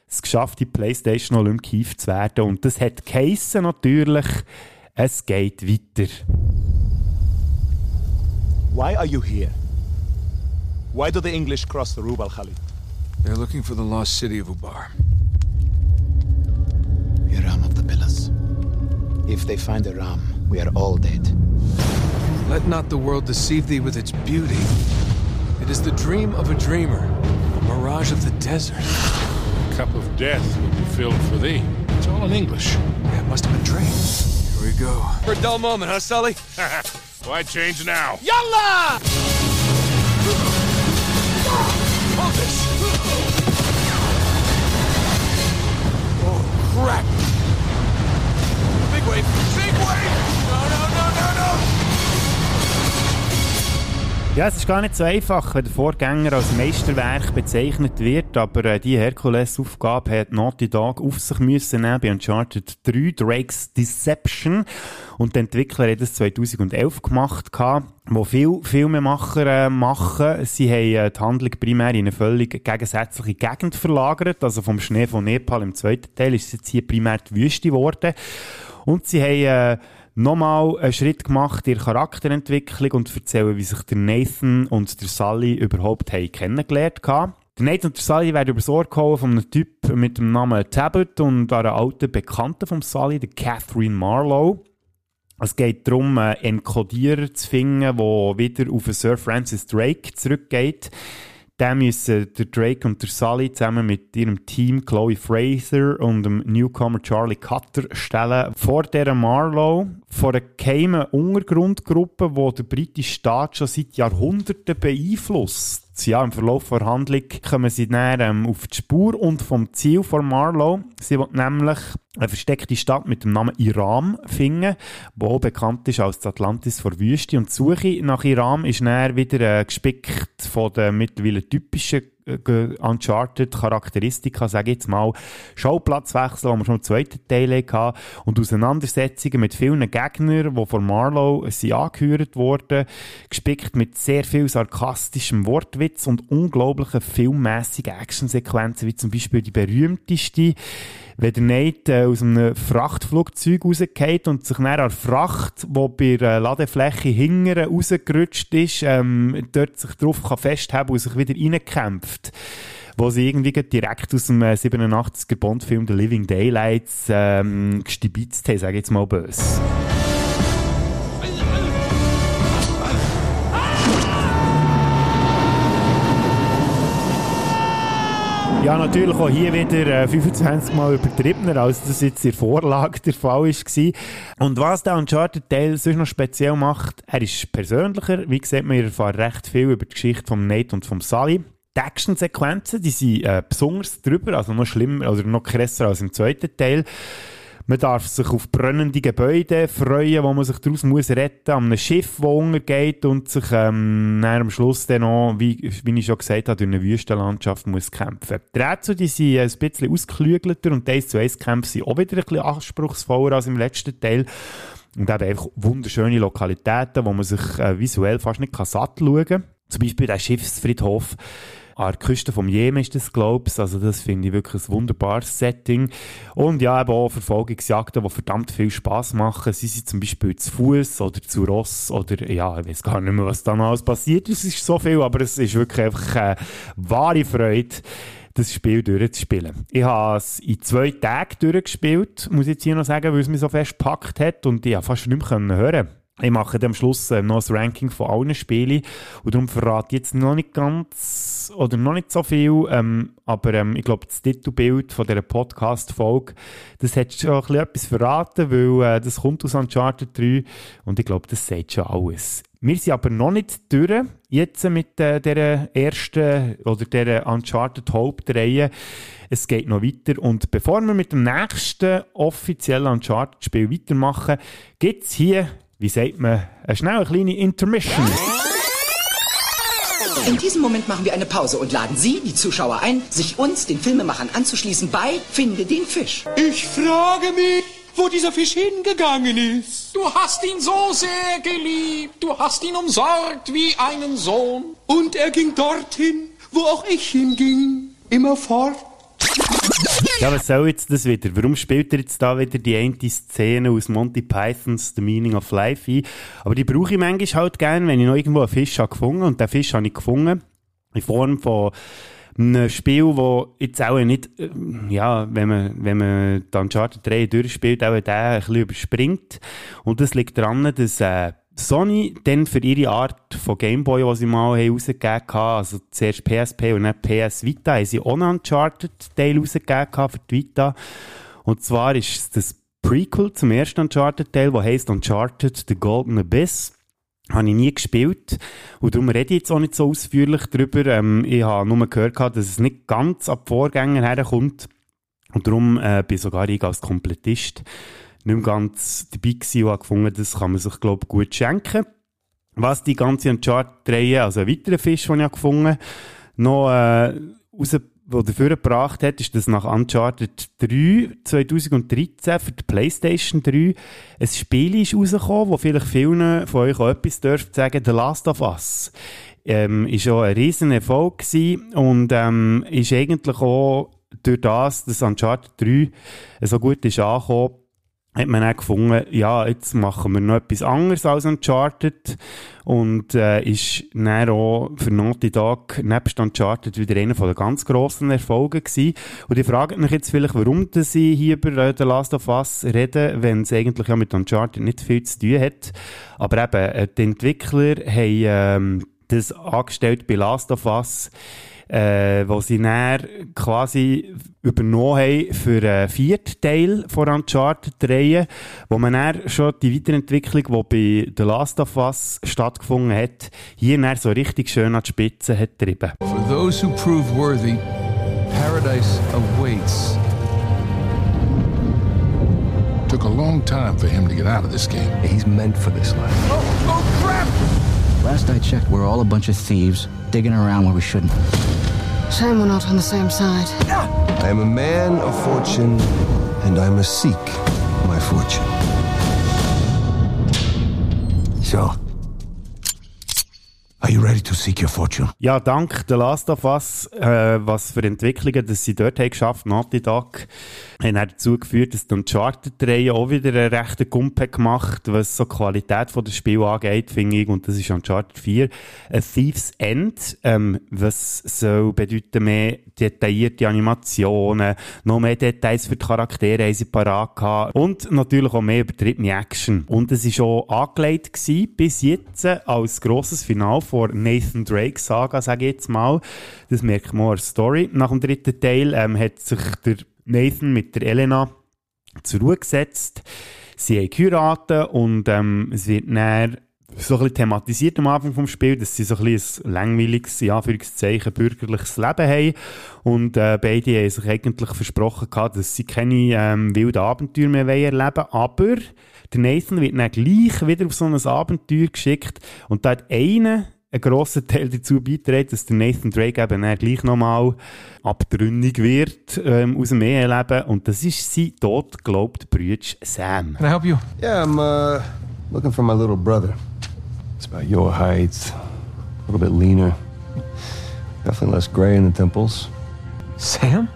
es geschafft, die Playstation Olympief zu werden. Und das hat geheissen natürlich, es geht weiter. Why are you here? Why do the English cross the Rub al Khalid? They're looking for the lost city of Ubar. Iram of the Pillars. If they find a ram, we are all dead. Let not the world deceive thee with its beauty. It is the dream of a dreamer, a mirage of the desert. The cup of death will be filled for thee. It's all in English. Yeah, it must have been dreams. Here we go. For a dull moment, huh, Sully? (laughs) Why change now? Yalla! Hold this! Oh, crap! Ja, es ist gar nicht so einfach, wenn der Vorgänger als Meisterwerk bezeichnet wird, aber äh, die Herkules-Aufgabe hat Naughty Dog auf sich müssen nehmen bei Uncharted 3, Drake's Deception. Und die Entwickler haben das 2011 gemacht, wo viele Filmemacher äh, machen. Sie haben äh, die Handlung primär in eine völlig gegensätzliche Gegend verlagert. Also vom Schnee von Nepal im zweiten Teil ist es jetzt hier primär die Wüste geworden. Und sie haben... Äh, nochmal einen Schritt gemacht in der Charakterentwicklung und erzählen, wie sich der Nathan und der Sally überhaupt haben kennengelernt haben. Der Nathan und der Sally werden übers Ohr geholt von einem Typ mit dem Namen Tablet und einer alten Bekannten von Sally, der Catherine Marlowe. Es geht darum, einen Enkodierer zu finden, der wieder auf Sir Francis Drake zurückgeht. Dann müssen der Drake und der Sully zusammen mit ihrem Team Chloe Fraser und dem Newcomer Charlie Cutter stellen vor der Marlowe, vor einer geheimen Untergrundgruppe, die der britische Staat schon seit Jahrhunderten beeinflusst. Ja, im Verlauf der Handlung kommen sie dann ähm, auf die Spur und vom Ziel von Marlowe. Sie will nämlich eine versteckte Stadt mit dem Namen Iram finden, die auch bekannt ist als Atlantis vor Wüste. Und die Suche nach Iram ist dann wieder äh, gespickt von den mittlerweile typischen Uncharted-Charakteristika, sage ich jetzt mal, Schauplatzwechsel, die wir schon im zweiten Teil hatten, und Auseinandersetzungen mit vielen Gegnern, die von Marlowe sind angehört wurden, gespickt mit sehr viel sarkastischem Wortwitz und unglaublichen filmmässigen Actionsequenzen, wie zum Beispiel die berühmteste, wenn der Nate äh, aus einem Frachtflugzeug rausgeht und sich dann an Fracht, die bei der Ladefläche hinten rausgerutscht ist, ähm, dort sich drauf kann festhalten und sich wieder reinkämpft wo sie irgendwie direkt aus dem 87er äh, Bond-Film The Living Daylights ähm, gestibitzt haben, sage ich jetzt mal böse. Ja, natürlich auch hier wieder äh, 25 Mal übertriebener, als das jetzt in der Vorlage der Fall war. Und was der Uncharted-Teil sonst noch speziell macht, er ist persönlicher. Wie gesagt, wir erfahren recht viel über die Geschichte von Nate und von Sally. Die Action-Sequenzen, die sind äh, besonders drüber, also noch schlimmer, oder noch krasser als im zweiten Teil. Man darf sich auf brennende Gebäude freuen, wo man sich daraus muss retten, an einem Schiff, das untergeht und sich ähm, am Schluss dann noch, wie, wie ich schon gesagt habe, durch eine Wüstenlandschaft muss kämpfen. Die Rätsel, die sind ein bisschen ausgeklügelter und die 1 zu 1 Kämpfe sind auch wieder ein bisschen anspruchsvoller als im letzten Teil. Und eben einfach wunderschöne Lokalitäten, wo man sich äh, visuell fast nicht satt schauen kann. Zum Beispiel der Schiffsfriedhof an der Küste vom Jemen ist das, glaube ich. Also das finde ich wirklich ein wunderbares Setting. Und ja, eben auch Verfolgungsjagden, die verdammt viel Spaß machen. Sie sind zum Beispiel zu Fuß oder zu Ross oder ja, ich weiß gar nicht mehr, was da noch alles passiert. Es ist so viel, aber es ist wirklich einfach eine wahre Freude das Spiel durchzuspielen. Ich habe es in zwei Tagen durchgespielt, muss ich jetzt hier noch sagen, weil es mich so fest gepackt hat und ich fast nicht mehr hören ich mache am Schluss äh, noch ein Ranking von allen Spielen und darum verrate ich jetzt noch nicht ganz oder noch nicht so viel, ähm, aber ähm, ich glaube, das Titelbild von dieser Podcast-Folge, das hat schon ein bisschen etwas verraten, weil äh, das kommt aus Uncharted 3 und ich glaube, das sagt schon alles. Wir sind aber noch nicht durch, jetzt mit äh, der ersten oder der Uncharted Hauptreihe. Es geht noch weiter und bevor wir mit dem nächsten offiziellen Uncharted-Spiel weitermachen, gibt es hier wie sagt man, eine schnelle kleine Intermission. In diesem Moment machen wir eine Pause und laden Sie, die Zuschauer, ein, sich uns, den Filmemachern, anzuschließen bei Finde den Fisch. Ich frage mich, wo dieser Fisch hingegangen ist. Du hast ihn so sehr geliebt. Du hast ihn umsorgt wie einen Sohn. Und er ging dorthin, wo auch ich hinging. Immer fort. Ja, was soll jetzt das wieder? Warum spielt er jetzt da wieder die eine Szene aus Monty Pythons The Meaning of Life ein? Aber die brauche ich manchmal halt gerne, wenn ich noch irgendwo einen Fisch habe gefunden und den Fisch habe ich gefunden in Form von einem Spiel, wo jetzt auch nicht, äh, ja, wenn man, wenn man dann Uncharted 3 durchspielt, auch der ein bisschen überspringt. Und das liegt daran, dass äh, Sony dann für ihre Art von Gameboy, die sie mal rausgegeben haben, also zuerst PSP und dann PS Vita, haben sie auch Uncharted-Teil rausgegeben für die Vita. Und zwar ist das Prequel zum ersten Uncharted-Teil, der heisst Uncharted The Golden Abyss. Habe ich nie gespielt. Und darum rede ich jetzt auch nicht so ausführlich darüber. Ähm, ich habe nur gehört, dass es nicht ganz ab Vorgänger herkommt. Und darum äh, bin sogar ich als Komplettist nicht mehr ganz dabei gewesen und habe gefunden, das kann man sich, glaube ich, gut schenken. Was die ganze Uncharted-Reihe, also ein weiterer Fisch, den ich gefunden noch äh, raus, wo dafür gebracht hat, ist, dass nach Uncharted 3 2013 für die Playstation 3 ein Spiel ist rausgekommen, wo vielleicht vielen von euch auch etwas dürft sagen, The Last of Us. Ähm, ist auch ein riesen Erfolg gewesen und ähm, ist eigentlich auch durch das, dass Uncharted 3 so gut ist angekommen, hat man dann gefunden, ja, jetzt machen wir noch etwas anderes als Uncharted und äh, ist dann auch für Naughty Dog nebst Uncharted wieder einer den ganz grossen Erfolgen gewesen. Und ich frage mich jetzt vielleicht, warum dass ich hier über äh, The Last of Us rede, wenn es eigentlich ja mit Uncharted nicht viel zu tun hat. Aber eben, äh, die Entwickler haben ähm, das angestellt bei Last of Us äh, wo sie dann quasi übernommen haben für einen vierten Teil von Uncharted-Reihe, wo man dann schon die Weiterentwicklung, die bei The Last of Us stattgefunden hat, hier dann so richtig schön an die Spitze hat getrieben. For those who prove worthy, paradise awaits. Took a long time for him to get out of this game. He's meant for this life. Oh, oh crap! Last I checked, we're all a bunch of thieves digging around where we shouldn't. Shame we're not on the same side. I am a man of fortune, and I must seek my fortune. So, are you ready to seek your fortune? Ja, dank The Last of Us, äh, was für Entwicklungen, dass sie dort haben geschafft, Naughty Dog, haben dazu geführt, dass die Uncharted-Reihe auch wieder einen rechten Gump gemacht, was so die Qualität des Spiel angeht, finde ich, und das ist Uncharted 4. A Thief's End, ähm, was soll bedeuten mehr detaillierte Animationen, noch mehr Details für die Charaktere haben sie parat gehabt und natürlich auch mehr übertriebene Action. Und es ist auch angelegt gewesen, bis jetzt als grosses Final vor Nathan Drake Saga, sage ich jetzt mal. Das merkt man als Story. Nach dem dritten Teil ähm, hat sich der Nathan mit der Elena zur Ruhe gesetzt. Sie haben geheiratet und ähm, es wird näher so ein bisschen thematisiert am Anfang vom Spiel, dass sie so ein bisschen langweiliges, in Anführungszeichen, bürgerliches Leben haben. Und äh, beide haben sich eigentlich versprochen gehabt, dass sie keine ähm, wilden Abenteuer mehr erleben wollen. Aber der Nathan wird dann gleich wieder auf so ein Abenteuer geschickt und da hat einer einen grossen Teil dazu beiträgt, dass der Nathan Drake eben dann gleich nochmal abtrünnig wird ähm, aus dem Eheleben. Und das ist sein tot geglaubt Bruder Sam. Can I help you? Yeah, I'm uh, looking for my little brother. It's about your height, a little bit leaner, definitely less gray in the temples. Sam?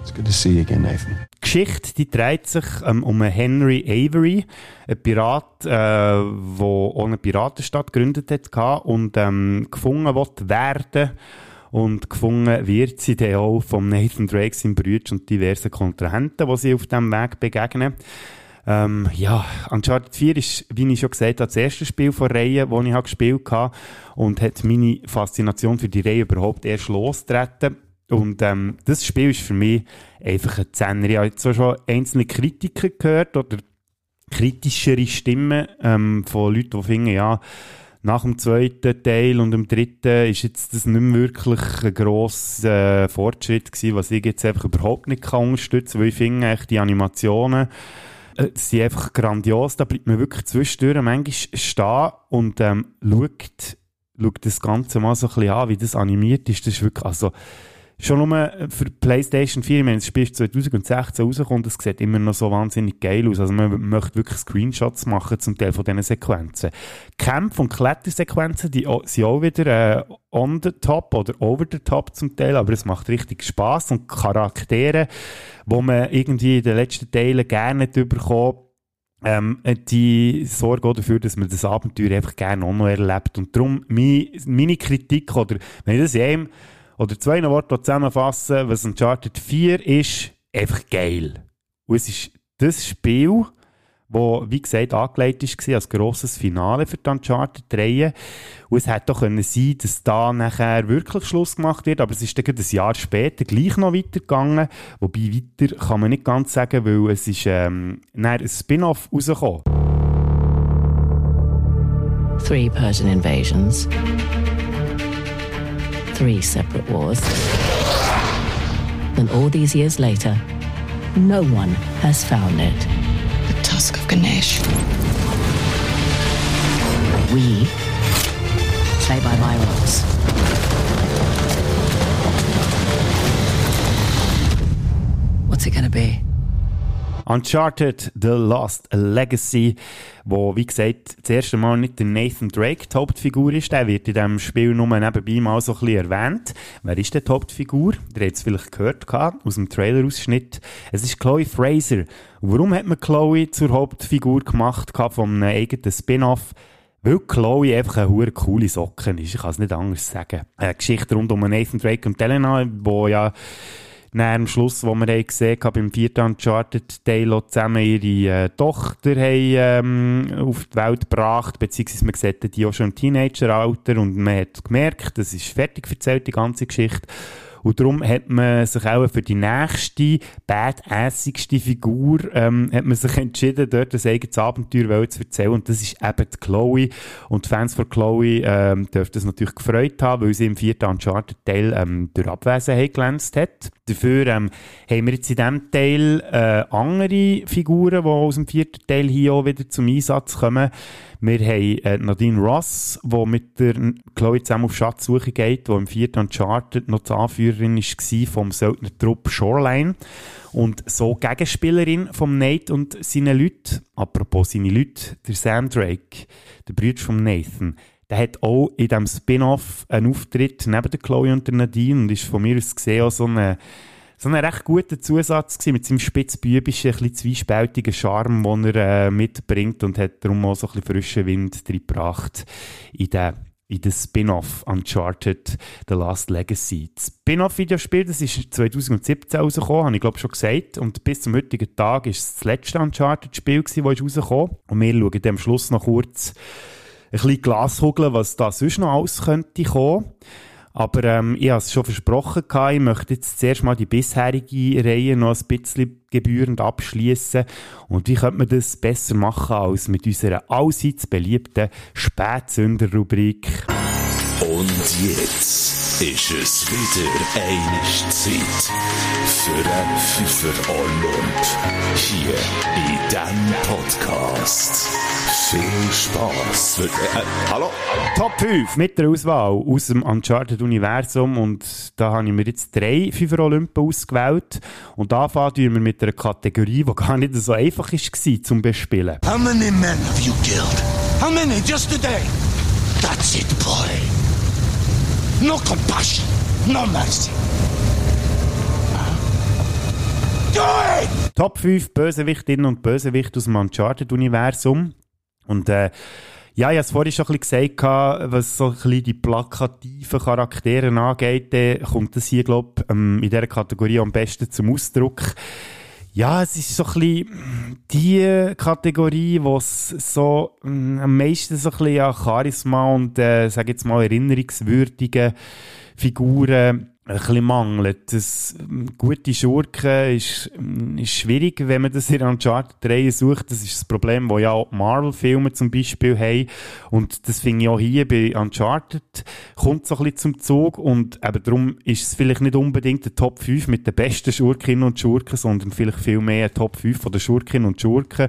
It's good to see you again, Nathan. Geschichte die dreht sich ähm, um Henry Avery, einen Pirat, äh, der auch eine Piratenstadt gegründet hat und ähm, gefunden wird werden und gefunden wird sie dann auch vom Nathan Drake, seinem Bruder und diversen Kontrahenten, die sie auf diesem Weg begegnen. Ähm, ja, Uncharted 4 ist, wie ich schon gesagt habe, das erste Spiel von Reihe, das ich gespielt habe und hat meine Faszination für die Reihe überhaupt erst losgetreten. Und ähm, das Spiel ist für mich einfach ein Zehner. Ich habe jetzt schon einzelne Kritiker gehört oder kritischere Stimmen ähm, von Leuten, die finden, ja, nach dem zweiten Teil und dem dritten ist jetzt das nicht mehr wirklich ein grosser äh, Fortschritt gewesen, was ich jetzt einfach überhaupt nicht kann unterstützen, weil ich finde, echt die Animationen äh, sind einfach grandios, da bleibt man wirklich zwischendurch manchmal stehen und ähm, schaut, schaut das Ganze mal so ein bisschen an, wie das animiert ist, das ist wirklich, also schon nur für PlayStation 4, wenn das Spiel 2016 rauskommt, es sieht immer noch so wahnsinnig geil aus. Also man möchte wirklich Screenshots machen zum Teil von diesen Sequenzen. Kämpfe und Klettersequenzen, die sind auch wieder äh, on the top oder over the top zum Teil, aber es macht richtig Spaß und Charaktere, wo man irgendwie in den letzten Teilen gerne nicht bekommen ähm, die sorgen auch dafür, dass man das Abenteuer einfach gerne auch noch erlebt. Und darum meine Kritik, oder wenn ich das in einem oder zwei Worten zusammenfasse, was Uncharted 4 ist, einfach geil. Und es ist das Spiel, wo wie gesagt angelegt war als grosses Finale für die Uncharted-Reihe. Und es hätte doch können sein dass da nachher wirklich Schluss gemacht wird, aber es ist dann ein Jahr später gleich noch weitergegangen. Wobei weiter kann man nicht ganz sagen, weil es ist ähm, ein Spin-off rausgekommen. Three Persian invasions. Three separate wars. And all these years later, no one has found it. The tusk of Ganesh. We play by my rules. What's it gonna be? Uncharted The Lost Legacy, wo, wie gesagt, das erste Mal nicht der Nathan Drake die Hauptfigur ist. Der wird in diesem Spiel nur nebenbei mal so ein bisschen erwähnt. Wer ist denn die Hauptfigur? Der hat es vielleicht gehört aus dem Trailer-Ausschnitt. Es ist Chloe Fraser. Warum hat man Chloe zur Hauptfigur gemacht von einem eigenen Spin-off? Weil Chloe einfach eine hure coole Socken ist. Ich kann es nicht anders sagen. Eine Geschichte rund um Nathan Drake und Elena, wo ja dann am Schluss, wo wir haben gesehen haben, beim vierten Uncharted-Teil zusammen ihre äh, Tochter haben, ähm, auf die Welt gebracht, beziehungsweise man sieht die auch schon im Teenageralter und man hat gemerkt, das ist fertig erzählt, die ganze Geschichte. Und darum hat man sich auch für die nächste, badassigste Figur, ähm, hat man sich entschieden, dort ein eigenes Abenteuer zu erzählen. Und das ist eben die Chloe. Und die Fans von Chloe ähm, dürften es natürlich gefreut haben, weil sie im vierten Uncharted-Teil ähm, durch Abwesenheit glänzt hat. Dafür ähm, haben wir jetzt in diesem Teil äh, andere Figuren, die aus dem vierten Teil hier auch wieder zum Einsatz kommen. Wir haben äh, Nadine Ross, die mit der Chloe zusammen auf Schatzsuche geht, die im vierten Uncharted noch die Anführerin war vom Söldner-Trupp Shoreline und so Gegenspielerin von Nate und seinen Leuten. Apropos seine Leute, der Sam Drake, der Bruder von Nathan, der hat auch in diesem Spin-off einen Auftritt neben der Chloe und der Nadine und ist von mir aus gesehen auch so eine so ein recht guter Zusatz gewesen, mit seinem spitzbübischen, ein bisschen zwiespältigen Charme, den er äh, mitbringt und hat darum auch so ein bisschen frischen Wind reingebracht in den in den Spin-off Uncharted The Last Legacy. Das Spin-off-Videospiel, das ist 2017 rausgekommen, habe ich glaube schon gesagt. Und bis zum heutigen Tag ist es das letzte Uncharted-Spiel, das rausgekommen Und wir schauen am Schluss noch kurz ein bisschen Glashugeln, was da sonst noch alles könnte kommen. Aber ähm, ich habe es schon versprochen, gehabt, ich möchte jetzt zuerst mal die bisherige Reihe noch ein bisschen gebührend abschließen. Und wie könnte man das besser machen als mit unserer allseits beliebten Spätsünder-Rubrik? Und jetzt ist es wieder eine Zeit für den Pfeffer Olymp hier in diesem Podcast. Viel Spaß. Äh, äh, hallo? Top 5 mit der Auswahl aus dem Uncharted-Universum. Und da habe ich mir jetzt drei Fünfer Olympen ausgewählt. Und anfangen wir mit einer Kategorie, die gar nicht so einfach war zum Bespielen. How many men have you killed? How many just today? That's it, boy. No compassion, no mercy. Do it! Top 5 Bösewichtinnen und Bösewichte aus dem Uncharted-Universum. Und äh, ja, ich habe es vorhin schon ein bisschen gesagt, was so ein bisschen die plakativen Charaktere angeht, kommt das hier, glaube ich, ähm, in dieser Kategorie am besten zum Ausdruck. Ja, es ist so ein bisschen die Kategorie, es so ähm, am meisten so ein bisschen an Charisma und, äh, sag jetzt mal, erinnerungswürdige Figuren ein bisschen mangelt. Das, ähm, gute Schurken ist, ähm, ist schwierig, wenn man das in Uncharted-Reihe sucht. Das ist das Problem, das ja Marvel-Filme zum Beispiel haben. Und das finde ich auch hier bei Uncharted kommt so ein bisschen zum Zug. Und eben darum ist es vielleicht nicht unbedingt der Top 5 mit den besten Schurkinnen und Schurken, sondern vielleicht viel mehr ein Top 5 von den Schurkinnen und Schurken,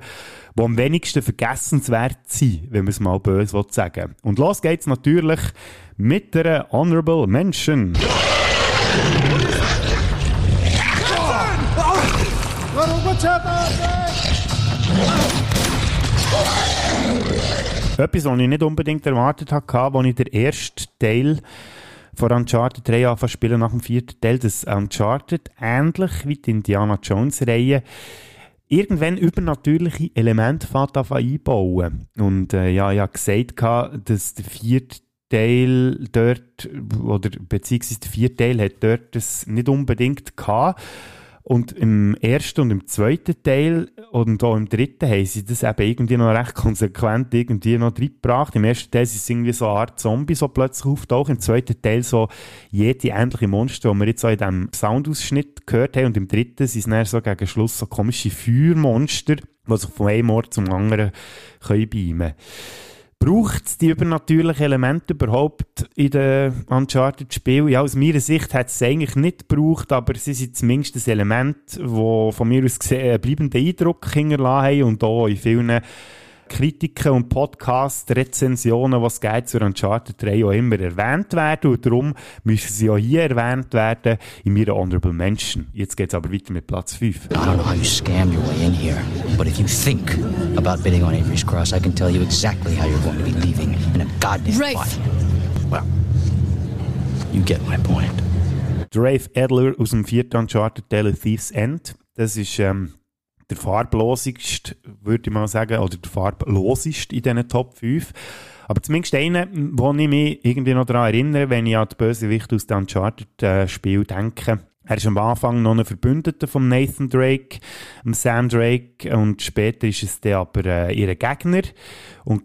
die am wenigsten vergessenswert sind, wenn man es mal böse sagen will. Und los geht's natürlich mit der Honorable Mention. Etwas, was ich nicht unbedingt erwartet hatte, als ich den ersten Teil von Uncharted 3 anfangen spielen nach dem vierten Teil, dass Uncharted ähnlich wie die Indiana Jones Reihe irgendwann übernatürliche Elemente fährt einbauen. Und äh, ja, ich habe gesagt, dass der vierte Teil dort, oder beziehungsweise der vierte Teil hat dort das nicht unbedingt gehabt. Und im ersten und im zweiten Teil und auch im dritten haben sie das eben irgendwie noch recht konsequent irgendwie noch reingebracht. Im ersten Teil sind es irgendwie so eine Art Zombie so plötzlich auftaucht. Im zweiten Teil so jede ähnliche Monster, die wir jetzt auch in diesem Soundausschnitt gehört haben. Und im dritten sind es dann so gegen Schluss so komische Feuermonster, die sich von einem Ort zum anderen können beamen können. Braucht es die übernatürlichen Elemente überhaupt in den Uncharted-Spielen? Ja, aus meiner Sicht hat es eigentlich nicht gebraucht, aber sie sind zumindest ein Element, das von mir aus gesehen einen bleibenden Eindruck hinterlassen haben und auch in vielen Kritiken und Podcast-Rezensionen, was geht zur Uncharted 3 auch immer erwähnt werden und darum müssen sie auch hier erwähnt werden in meiner Honorable Mention. Jetzt geht es aber weiter mit Platz 5. I don't know how you scam your way in here, but if you think about bidding on Avery's Cross, I can tell you exactly how you're going to be leaving in a goddamn Rafe. body. Well, you get my point. Rafe Adler aus dem vierten Uncharted-Teil Thieves End. Das ist ähm, der farblosigste, würde ich mal sagen, oder der farbloseste in diesen Top 5. Aber zumindest einer, wo ich mich irgendwie noch daran erinnere, wenn ich an die Bösewichte aus dem Uncharted-Spiel denke. Er ist am Anfang noch ein Verbündeter von Nathan Drake, Sam Drake, und später ist es dann aber äh, ihr Gegner und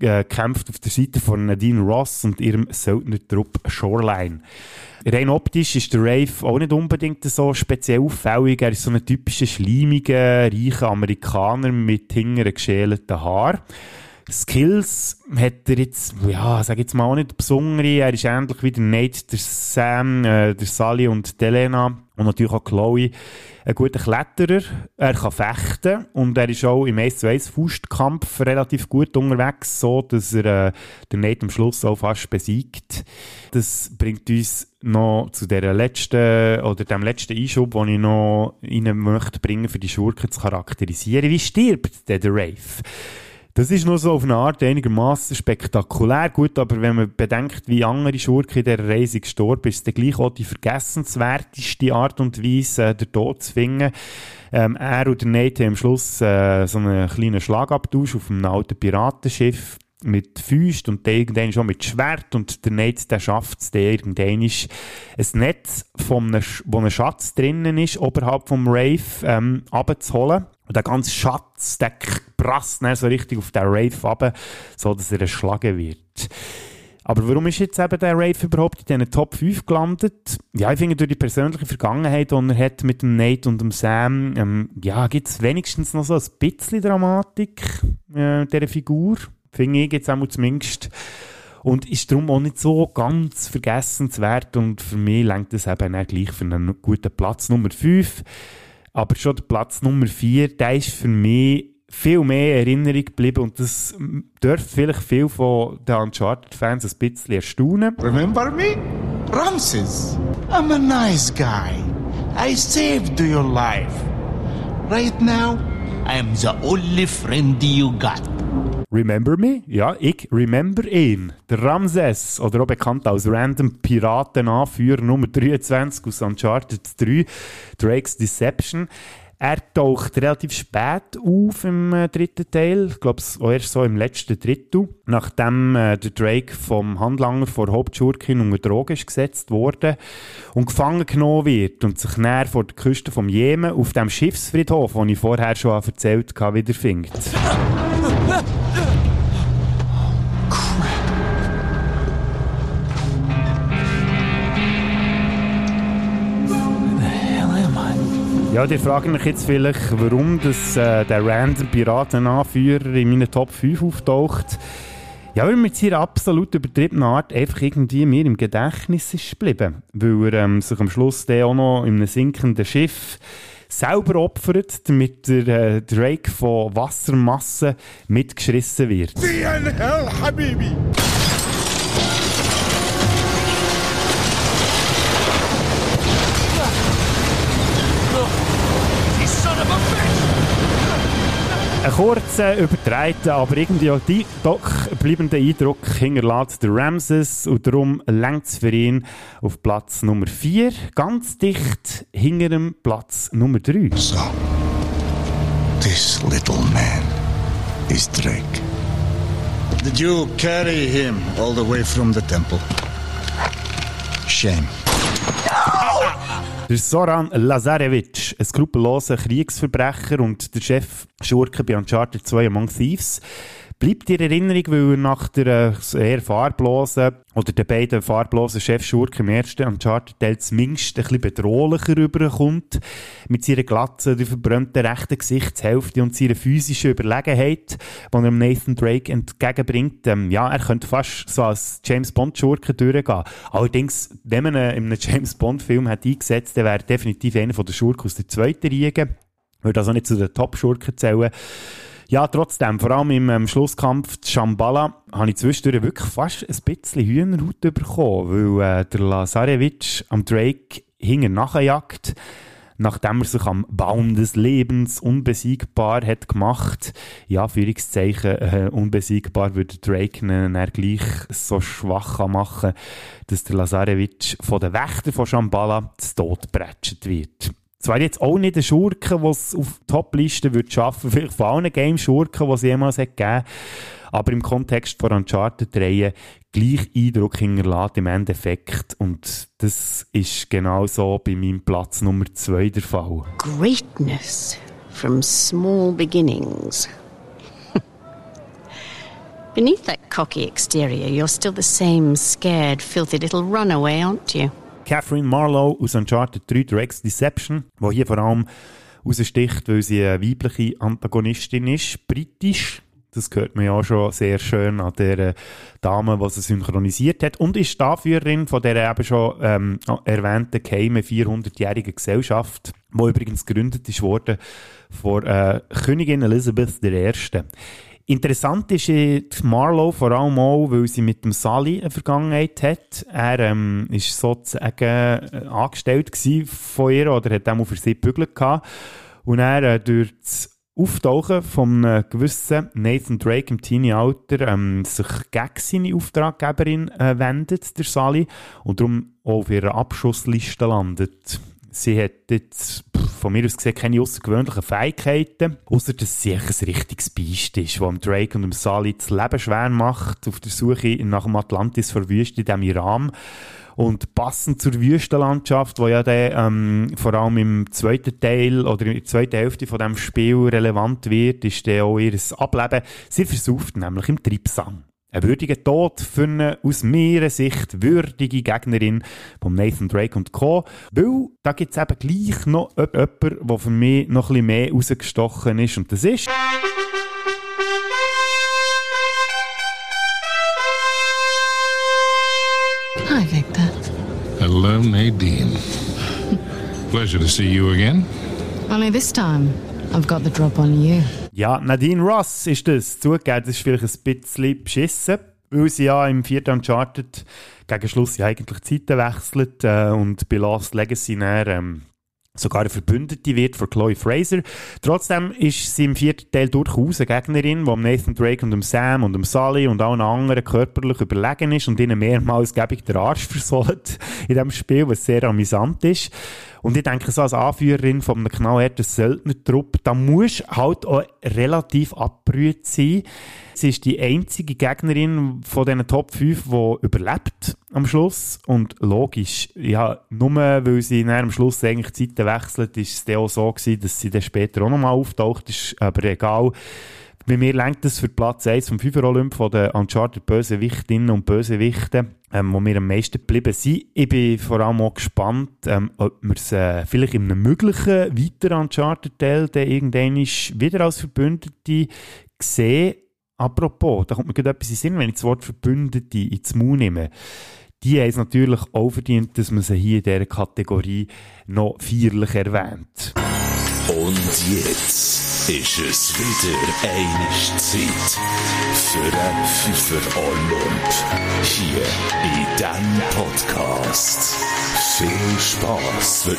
äh, kämpft auf der Seite von Nadine Ross und ihrem Söldnertrupp Shoreline. Rein optisch ist der Rafe auch nicht unbedingt so speziell auffällig. Er ist so ein typischer schleimiger, reicher Amerikaner mit hingeren geschälten Haaren. Skills hat er jetzt, ja, sag jetzt mal auch nicht besondere. Er ist ähnlich wie der Nate, der Sam, äh, der Sally und die Elena und natürlich auch Chloe ein guter Kletterer. Er kann fechten und er ist auch im 1 zu 1 Faustkampf relativ gut unterwegs, so dass er äh, den Nate am Schluss auch fast besiegt. Das bringt uns noch zu der letzten, oder dem letzten Einschub, den ich noch rein möchte bringen, für die Schurken zu charakterisieren. Wie stirbt der, Rafe? Das ist nur so auf eine Art einigermaßen spektakulär. Gut, aber wenn man bedenkt, wie andere Schurken in dieser Reise gestorben ist, ist es gleich auch die vergessenswerteste Art und Weise, äh, den Tod zu finden. Ähm, er und der Nate haben am Schluss äh, so einen kleinen Schlagabtausch auf einem alten Piratenschiff mit Füßt und der irgendwann schon mit Schwert und der Nate, der schafft es, der irgendwann ist ein Netz, von einem, wo ein Schatz drinnen ist, oberhalb vom Rave, ähm, abzuholen. Und der ganze Schatz, der prasst so richtig auf den Rave runter, so dass er erschlagen wird. Aber warum ist jetzt eben der Rave überhaupt in diesen Top 5 gelandet? Ja, ich finde, durch die persönliche Vergangenheit, die er hat mit dem Nate und dem Sam, ähm, ja, gibt es wenigstens noch so ein bisschen Dramatik äh, dieser Figur. Finde ich jetzt auch zumindest. Und ist darum auch nicht so ganz vergessenswert und für mich lenkt das eben auch gleich für einen guten Platz Nummer 5. Aber schon der Platz Nummer 4, der ist für mich viel mehr Erinnerung geblieben und das dürfte vielleicht viel von den Uncharted-Fans ein bisschen erstaunen. Remember me? Ramses. I'm a nice guy. I saved your life. Right now, I'm the only friend you got. Remember me? Ja, ich remember ihn. Der Ramses, oder auch bekannt als Random Piratenanführer Nummer 23 aus Uncharted 3, Drake's Deception. Er taucht relativ spät auf im äh, dritten Teil. Ich glaube, auch erst so im letzten Drittel. Nachdem äh, der Drake vom Handlanger vor Hauptschurkin unter Drogen gesetzt wurde und gefangen genommen wird und sich näher vor der Küste vom Jemen auf dem Schiffsfriedhof, den ich vorher schon erzählt habe, wiederfindet. Ja, die fragen mich jetzt vielleicht, warum das, äh, der random Piratenanführer in meinen Top 5 auftaucht. Ja, weil mit seiner absolut übertriebenen Art einfach irgendwie mir im Gedächtnis ist geblieben. Weil er ähm, sich am Schluss dann auch noch in einem sinkenden Schiff selber opfert, damit der äh, Drake von Wassermassen mitgeschrissen wird. Wie ein Hell, Habibi! Ein kurzer, übertreiter, aber irgendwie auch die doch bleibender Eindruck hinterlässt der Ramses und darum längt es für ihn auf Platz Nummer 4, ganz dicht hinter dem Platz Nummer 3. So, this little man is Drake. Did you carry him all the way from the temple? Shame. Der Soran Lazarevic, ein skrupelloser Kriegsverbrecher und der Chef Schurke bei Uncharted 2 Among Thieves, bleibt in Erinnerung, weil er nach der äh, eher farblosen oder den beiden farblosen Chefschurken im ersten Uncharted-Teil zumindest ein bisschen bedrohlicher rüberkommt. Mit seiner glatzen, verbrannten rechten Gesichtshälfte und seiner physischen Überlegenheit, die er Nathan Drake entgegenbringt. Ähm, ja, er könnte fast so als James Bond-Schurke durchgehen. Allerdings, wenn man ihn in einem (laughs) James Bond-Film hat eingesetzt, dann wäre definitiv einer der Schurken aus der zweiten Riege. Würde also nicht zu den Top-Schurken zählen. Ja, trotzdem, vor allem im ähm, Schlusskampf Shambhala habe ich zwischendurch wirklich fast ein bisschen Hühnerhaut bekommen, weil äh, der Lazarevic am Drake hinter nachjagt, nachdem er sich am Baum des Lebens unbesiegbar hat gemacht. Ja, Führungszeichen äh, unbesiegbar würde Drake ihn dann gleich so schwach machen, dass der Lazarevic von den Wächtern von Shambhala zu Tod wird. Zwar jetzt auch nicht ein Schurke, der es auf Top-Listen würde schaffen, (laughs) vielleicht von allen Game-Schurken, die es jemals hat gegeben aber im Kontext von Uncharted 3 gleich Eindruck hinterlässt im Endeffekt. Und das ist genau so bei meinem Platz Nummer 2 der Fall. Greatness from small beginnings. (laughs) Beneath that cocky exterior, you're still the same scared, filthy little runaway, aren't you? Catherine Marlowe aus Uncharted 3 Drake's Deception, wo hier vor allem raussticht, weil sie eine weibliche Antagonistin ist, britisch. Das hört man ja auch schon sehr schön an der Dame, die sie synchronisiert hat. Und ist Anführerin von der eben schon ähm, erwähnten geheimen 400-jährigen Gesellschaft, die übrigens gegründet worden von äh, Königin Elizabeth I. Interessant ist Marlowe vor allem auch, weil sie mit dem Sally eine Vergangenheit hat. Er ähm, sozusagen äh, angestellt von ihr oder hat auch für sie gebügelt gehabt. Und er äh, durch das Auftauchen von einem gewissen Nathan Drake im Teenie-Alter ähm, sich gegen seine Auftraggeberin äh, wendet, der Sally, und darum auch auf ihrer Abschussliste landet. Sie hat jetzt von mir aus gesehen keine außergewöhnlichen Fähigkeiten, außer dass sie ein richtiges Biest ist, das Drake und dem Sally das Leben schwer macht auf der Suche nach dem Atlantis vor Wüste, dem Iran. Und passend zur Wüstenlandschaft, wo ja der, ähm, vor allem im zweiten Teil oder in der zweiten Hälfte von dem Spiel relevant wird, ist der auch ihr Ableben. Sie versucht nämlich im Triebsang. Ein würdiger Tod für eine aus meiner Sicht würdige Gegnerin von Nathan Drake und Co. Weil da gibt es eben gleich noch jemanden, der für mich noch ein bisschen mehr rausgestochen ist. Und das ist... Hi, Victor. Hello, Nadine. Pleasure to see you again. Only this time, I've got the drop on you. Ja, Nadine Ross ist das. Zugegeben, das ist vielleicht ein bisschen beschissen, weil sie ja im vierten Uncharted gegen Schluss ja eigentlich Zeiten wechselt äh, und bei Lost Legacy näher, ähm, sogar eine Verbündete wird von Chloe Fraser. Trotzdem ist sie im vierten Teil durchaus eine Gegnerin, die Nathan Drake und dem Sam und dem Sally und allen anderen körperlich überlegen ist und ihnen mehrmals gäbig der Arsch (laughs) versohlt in diesem Spiel, was sehr amüsant ist. Und ich denke, so als Anführerin von einem knallharten Söldnertrupp, da muss halt auch relativ abgerührt sein. Sie ist die einzige Gegnerin von diesen Top 5, die überlebt am Schluss. Und logisch, ja, nur weil sie am Schluss eigentlich Zeiten wechselt, ist es dann auch so gewesen, dass sie dann später auch nochmal auftaucht. Ist aber egal. Bei mir lenkt es für Platz 1 vom 5 Olymp von den Uncharted Bösewichtinnen und Bösewichten, ähm, wo mir am meisten geblieben sind. Ich bin vor allem auch gespannt, ähm, ob wir es äh, vielleicht in einem möglichen weiteren Uncharted-Teil irgendwann wieder als Verbündete sehen. Apropos, da kommt mir gerade etwas in den Sinn, wenn ich das Wort Verbündete ins Mund nehme. Die haben es natürlich auch verdient, dass man sie hier in dieser Kategorie noch feierlich erwähnt. Und jetzt ist es wieder eine Zeit für einen Pfeifer Olymp. Hier in diesem Podcast. Viel Spass. Äh,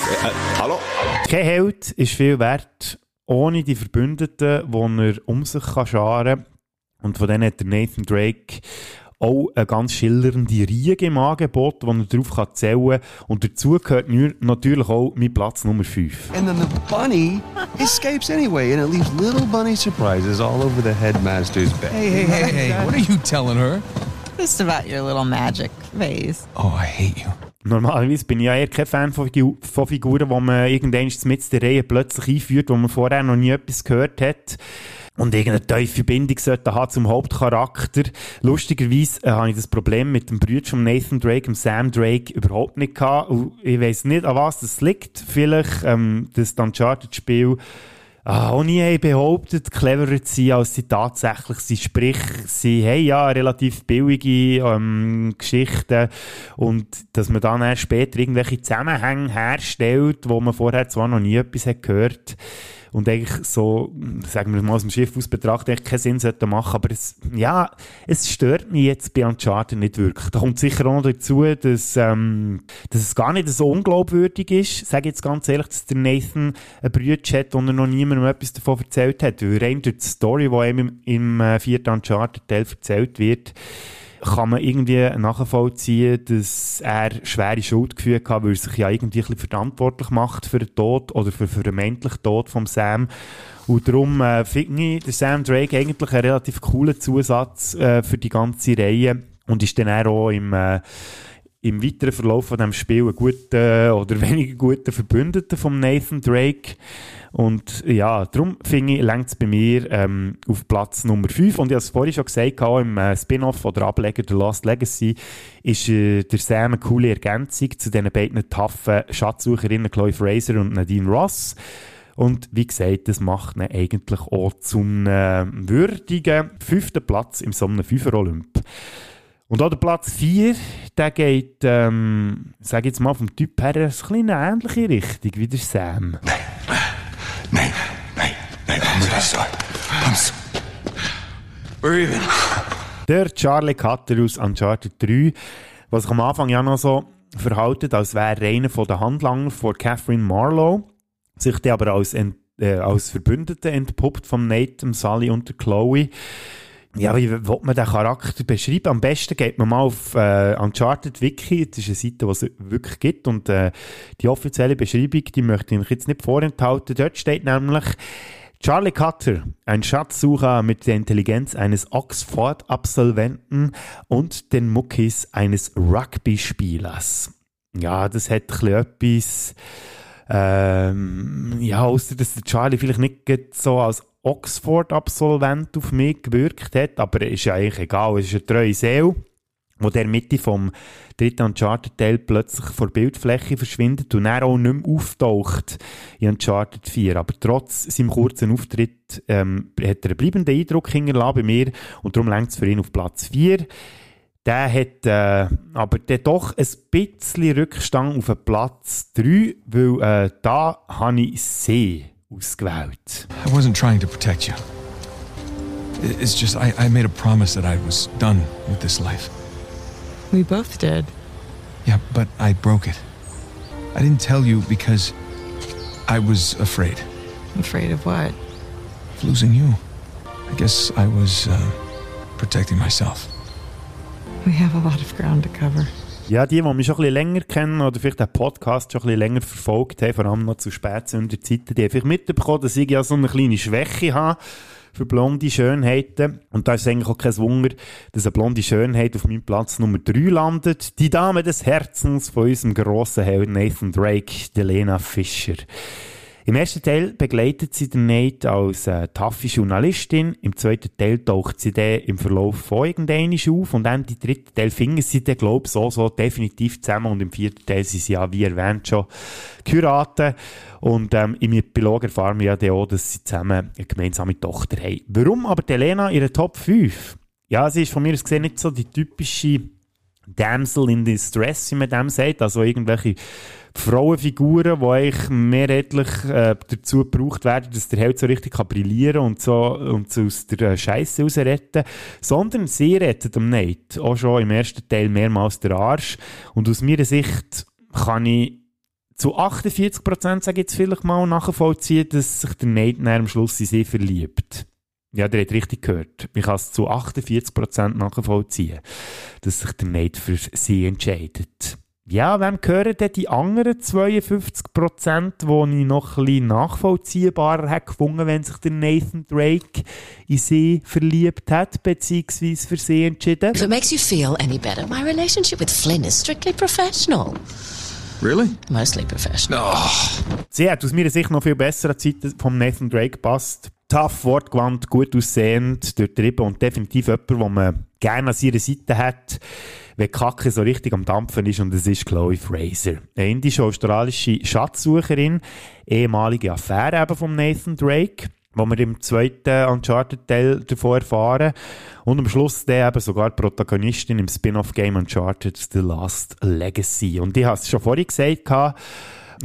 hallo? Kein Held ist viel wert, ohne die Verbündeten, die er um sich kann scharen kann. Und von denen hat der Nathan Drake auch eine ganz schillernde Riege im Angebot, die er darauf kann zählen kann. Und dazu gehört natürlich auch mein Platz Nummer 5. And then the bunny escapes anyway, and it leaves little bunny surprises all over the headmaster's bed. Hey, hey, hey, hey, what are you telling her? Just about your little magic vase. Oh, I hate you. Normalerweise bin ich ja eher kein Fan von, Figuren, wo man irgendwann mit der Reihe plötzlich einführt, wo man vorher noch nie etwas gehört hat und irgendeine tiefe Bindung sollte haben zum Hauptcharakter. Lustigerweise äh, habe ich das Problem mit dem Bruder von Nathan Drake, dem Sam Drake, überhaupt nicht gehabt. Und ich weiß nicht, an was das liegt. Vielleicht ähm, das Uncharted-Spiel ah, auch nie behauptet, cleverer zu sein, als sie tatsächlich sind. Sprich, sie haben ja relativ billige ähm, Geschichten und dass man dann später irgendwelche Zusammenhänge herstellt, wo man vorher zwar noch nie etwas hat gehört und eigentlich so, sagen wir mal aus dem Schiff aus betrachtet, keinen Sinn sollte machen, aber es, ja, es stört mich jetzt bei Uncharted nicht wirklich. Da kommt sicher auch noch dazu, dass, ähm, dass es gar nicht so unglaubwürdig ist, sage jetzt ganz ehrlich, dass der Nathan ein Brütsch hat und er noch niemandem etwas davon erzählt hat, weil rein durch die Story, die ihm im, im äh, vierten Uncharted-Teil erzählt wird, kann man irgendwie nachvollziehen, dass er schwere Schuldgefühle hat, weil er sich ja irgendwie ein bisschen verantwortlich macht für den Tod oder für, für den männlichen Tod von Sam. Und darum äh, finde ich der Sam Drake eigentlich einen relativ coolen Zusatz äh, für die ganze Reihe und ist dann auch im äh, im weiteren Verlauf von dem Spiel ein guter oder (laughs) weniger guter Verbündeter von Nathan Drake. Und ja, darum finde ich, längt es bei mir ähm, auf Platz Nummer 5. Und ich habe es vorhin schon gesagt, auch im äh, Spin-off oder Ableger The Last Legacy ist äh, der Sam eine coole Ergänzung zu diesen beiden taffen Schatzsucherinnen Chloe Fraser und Nadine Ross. Und wie gesagt, das macht ihn eigentlich auch zum äh, würdigen fünften Platz im Sommer Fünfer Olymp. Und auch der Platz 4, der geht, ähm, sage jetzt mal vom Typ her, ein eine ähnliche Richtung wie der Sam. Nein, nein, nein, nein, I'm really sorry. I'm so We're even. Der Charlie Cutter aus Uncharted 3, was sich am Anfang ja noch so verhalten, als wäre er einer von den Handlangern von Catherine Marlowe, sich der aber als, äh, als Verbündete entpuppt von Nate, Sally und der Chloe. Ja, wie will man den Charakter beschreiben? Am besten geht man mal auf äh, Uncharted Wiki, das ist eine Seite, die es wirklich gibt und äh, die offizielle Beschreibung, die möchte ich jetzt nicht vorenthalten. Dort steht nämlich Charlie Cutter, ein Schatzsucher mit der Intelligenz eines Oxford-Absolventen und den Muckis eines Rugby-Spielers. Ja, das hat etwas, ähm, ja, außer dass der Charlie vielleicht nicht so als Oxford-Absolvent auf mich gewirkt hat, aber ist ja eigentlich egal, es ist eine treue Seele, wo der Mitte vom dritten Uncharted-Teil plötzlich vor Bildfläche verschwindet und er auch nicht mehr auftaucht in Uncharted 4. Aber trotz seinem kurzen Auftritt ähm, hat er einen bleibenden Eindruck hinterlassen bei mir und darum längt es für ihn auf Platz 4. Der hat äh, aber der doch ein bisschen Rückstand auf Platz 3, weil äh, da habe ich See ausgewählt. I wasn't trying to protect you. It's just I, I made a promise that I was done with this life. We both did. Yeah, but I broke it. I didn't tell you because I was afraid. Afraid of what? Of losing you. I guess I was uh, protecting myself. We have a lot of ground to cover. Ja, die, die mich schon ein bisschen länger kennen oder vielleicht den Podcast schon ein bisschen länger verfolgt haben, vor allem noch zu Spätsünderzeiten, die haben vielleicht mitbekommen, dass ich ja so eine kleine Schwäche habe für blonde Schönheiten. Und da ist es eigentlich auch kein Wunder, dass eine blonde Schönheit auf meinem Platz Nummer 3 landet. Die Dame des Herzens von unserem grossen Held Nathan Drake, Delena Fischer. Im ersten Teil begleitet sie den Nate als äh, taffe Journalistin. Im zweiten Teil taucht sie dann im Verlauf von irgendeinem auf. Und dann im dritten Teil finden sie dann, glaube ich, so, so definitiv zusammen. Und im vierten Teil sind sie ja, wie erwähnt, schon geheiratet. Und ähm, im Epilog erfahren wir ja dann auch, dass sie zusammen eine gemeinsame Tochter haben. Warum aber Helena ihre Top 5? Ja, sie ist von mir aus gesehen nicht so die typische Damsel in Distress, wie man dem sagt. Also irgendwelche Frauenfiguren, die eigentlich mehrheitlich äh, dazu gebraucht werden, dass der Held so richtig kann brillieren und so und so aus der äh, Scheiße rausretten, sondern sie rettet am Nate auch schon im ersten Teil mehrmals der Arsch und aus meiner Sicht kann ich zu 48% sage ich jetzt vielleicht mal nachvollziehen, dass sich der Nate am Schluss in sie verliebt. Ja, der hat richtig gehört. Ich kann es zu 48% nachvollziehen, dass sich der Nate für sie entscheidet. Ja, wem gehören denn die anderen 52%, die ich noch ein bisschen nachvollziehbarer hätte gefunden, wenn sich der Nathan Drake in sie verliebt hat, beziehungsweise für sie entschieden? If it makes you feel any better, my relationship with Flynn is strictly professional. Really? Mostly professional. Sie hat aus meiner Sicht noch viel bessere Zeit vom Nathan Drake gepasst. Tough, wortgewandt, gut aussehend, durchtrieben und definitiv jemand, den man gerne an seiner Seite hat, wenn die Kacke so richtig am Dampfen ist und es ist Chloe Fraser. Eine indische-australische Schatzsucherin, ehemalige Affäre eben von Nathan Drake wo wir im zweiten Uncharted-Teil davon erfahren. Und am Schluss der eben sogar Protagonistin im Spin-off-Game Uncharted The Last Legacy. Und ich habe es schon vorhin gesagt,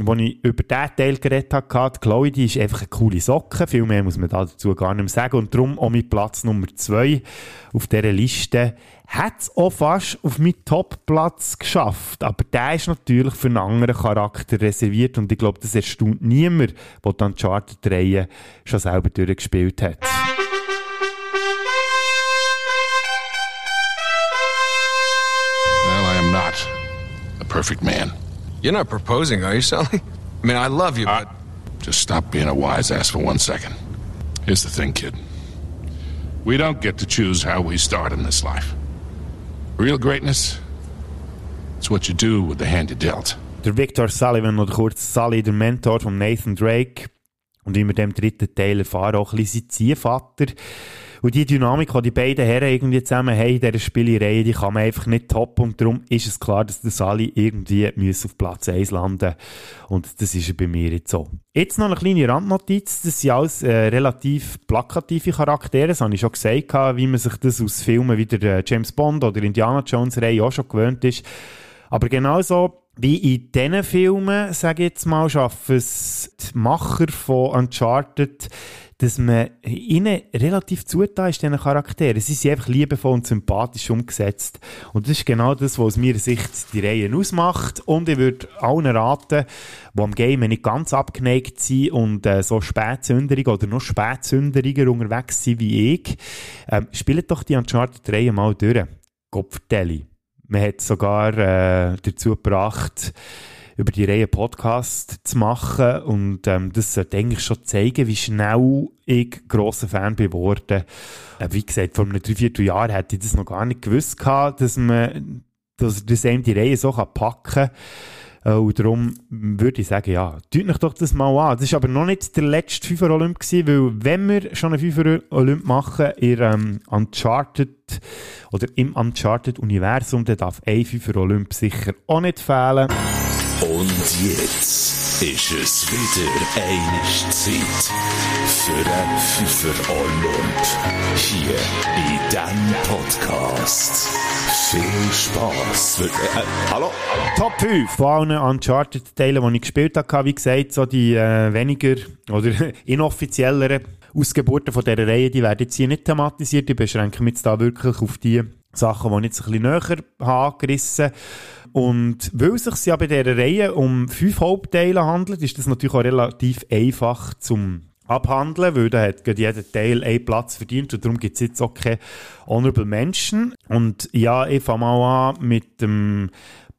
als ich über diesen Teil geredet habe, Chloe, die ist einfach eine coole Socke. Viel mehr muss man dazu gar nicht mehr sagen. Und darum auch mit Platz Nummer zwei auf dieser Liste hat es auch fast auf meinen Top-Platz geschafft. Aber der ist natürlich für einen anderen Charakter reserviert und ich glaube, das erstaunt niemand, der dann Charter-Reihe schon selber durchgespielt hat. Well, I am not a perfect man. You're not proposing, are you, Sally? I mean, I love you, but. Uh, just stop being a wise ass for one second. Here's the thing, kid. We don't get to choose how we start in this life. Real greatness, it's what you do with the hand you're dealt. Der Victor Sullivan, oder kurz Sully, der Mentor von Nathan Drake, und wie wir dem dritten Teil erfahren, auch ein bisschen sein Ziehvater. Und die Dynamik, die die beiden Herren irgendwie zusammen haben in dieser Spielerei, die kann man einfach nicht toppen. Und darum ist es klar, dass der Sally irgendwie muss auf Platz 1 landen Und das ist bei mir jetzt so. Jetzt noch eine kleine Randnotiz. Das sind alles äh, relativ plakative Charaktere. Das habe ich schon gesagt, wie man sich das aus Filmen wie der äh, James Bond oder Indiana Jones Reihe auch schon gewöhnt ist. Aber genauso wie in diesen Filmen, sage ich jetzt mal, schaffen es die Macher von Uncharted, dass man ihnen relativ zutan ist, diesen Charakteren. Sie sind einfach liebevoll und sympathisch umgesetzt. Und das ist genau das, was aus meiner Sicht die Reihe ausmacht. Und ich würde allen raten, die am Game nicht ganz abgeneigt sind und äh, so spätsünderiger oder noch spätsünderiger unterwegs sind wie ich, äh, spielt doch die Uncharted-Reihe mal durch. Kopfvertelli. Man hat sogar äh, dazu gebracht, über die Reihe Podcast zu machen und ähm, das sollte eigentlich schon zeigen, wie schnell ich grosser Fan geworden äh, Wie gesagt, vor einem Dreivierteljahr hätte ich das noch gar nicht gewusst gehabt, dass man dass, dass einem die Reihe so packen kann. Äh, und darum würde ich sagen, ja, tut euch doch das mal an. Das war aber noch nicht der letzte FIFA Olymp weil wenn wir schon einen FIFA Olymp machen, in ähm, Uncharted oder im Uncharted-Universum, dann darf ein FIFA Olymp sicher auch nicht fehlen. Und jetzt ist es wieder eine Zeit für einen Pfeifer Olymp. Hier in diesem Podcast. Viel Spass. Äh, hallo? Top 5 von allen Uncharted-Teilen, die ich gespielt habe. Wie gesagt, so die äh, weniger oder (laughs) inoffizielleren Ausgeburten von dieser Reihe, die werden jetzt hier nicht thematisiert. Ich beschränke mich jetzt da wirklich auf die Sachen, die ich jetzt ein bisschen näher habe angerissen Und weil es sich ja bei dieser Reihe um fünf Hauptteile handelt, ist das natürlich auch relativ einfach zum abhandeln, weil da hat jeder Teil einen Platz verdient und darum gibt es jetzt auch keine Honorable Menschen. Und ja, ich fange mal an mit dem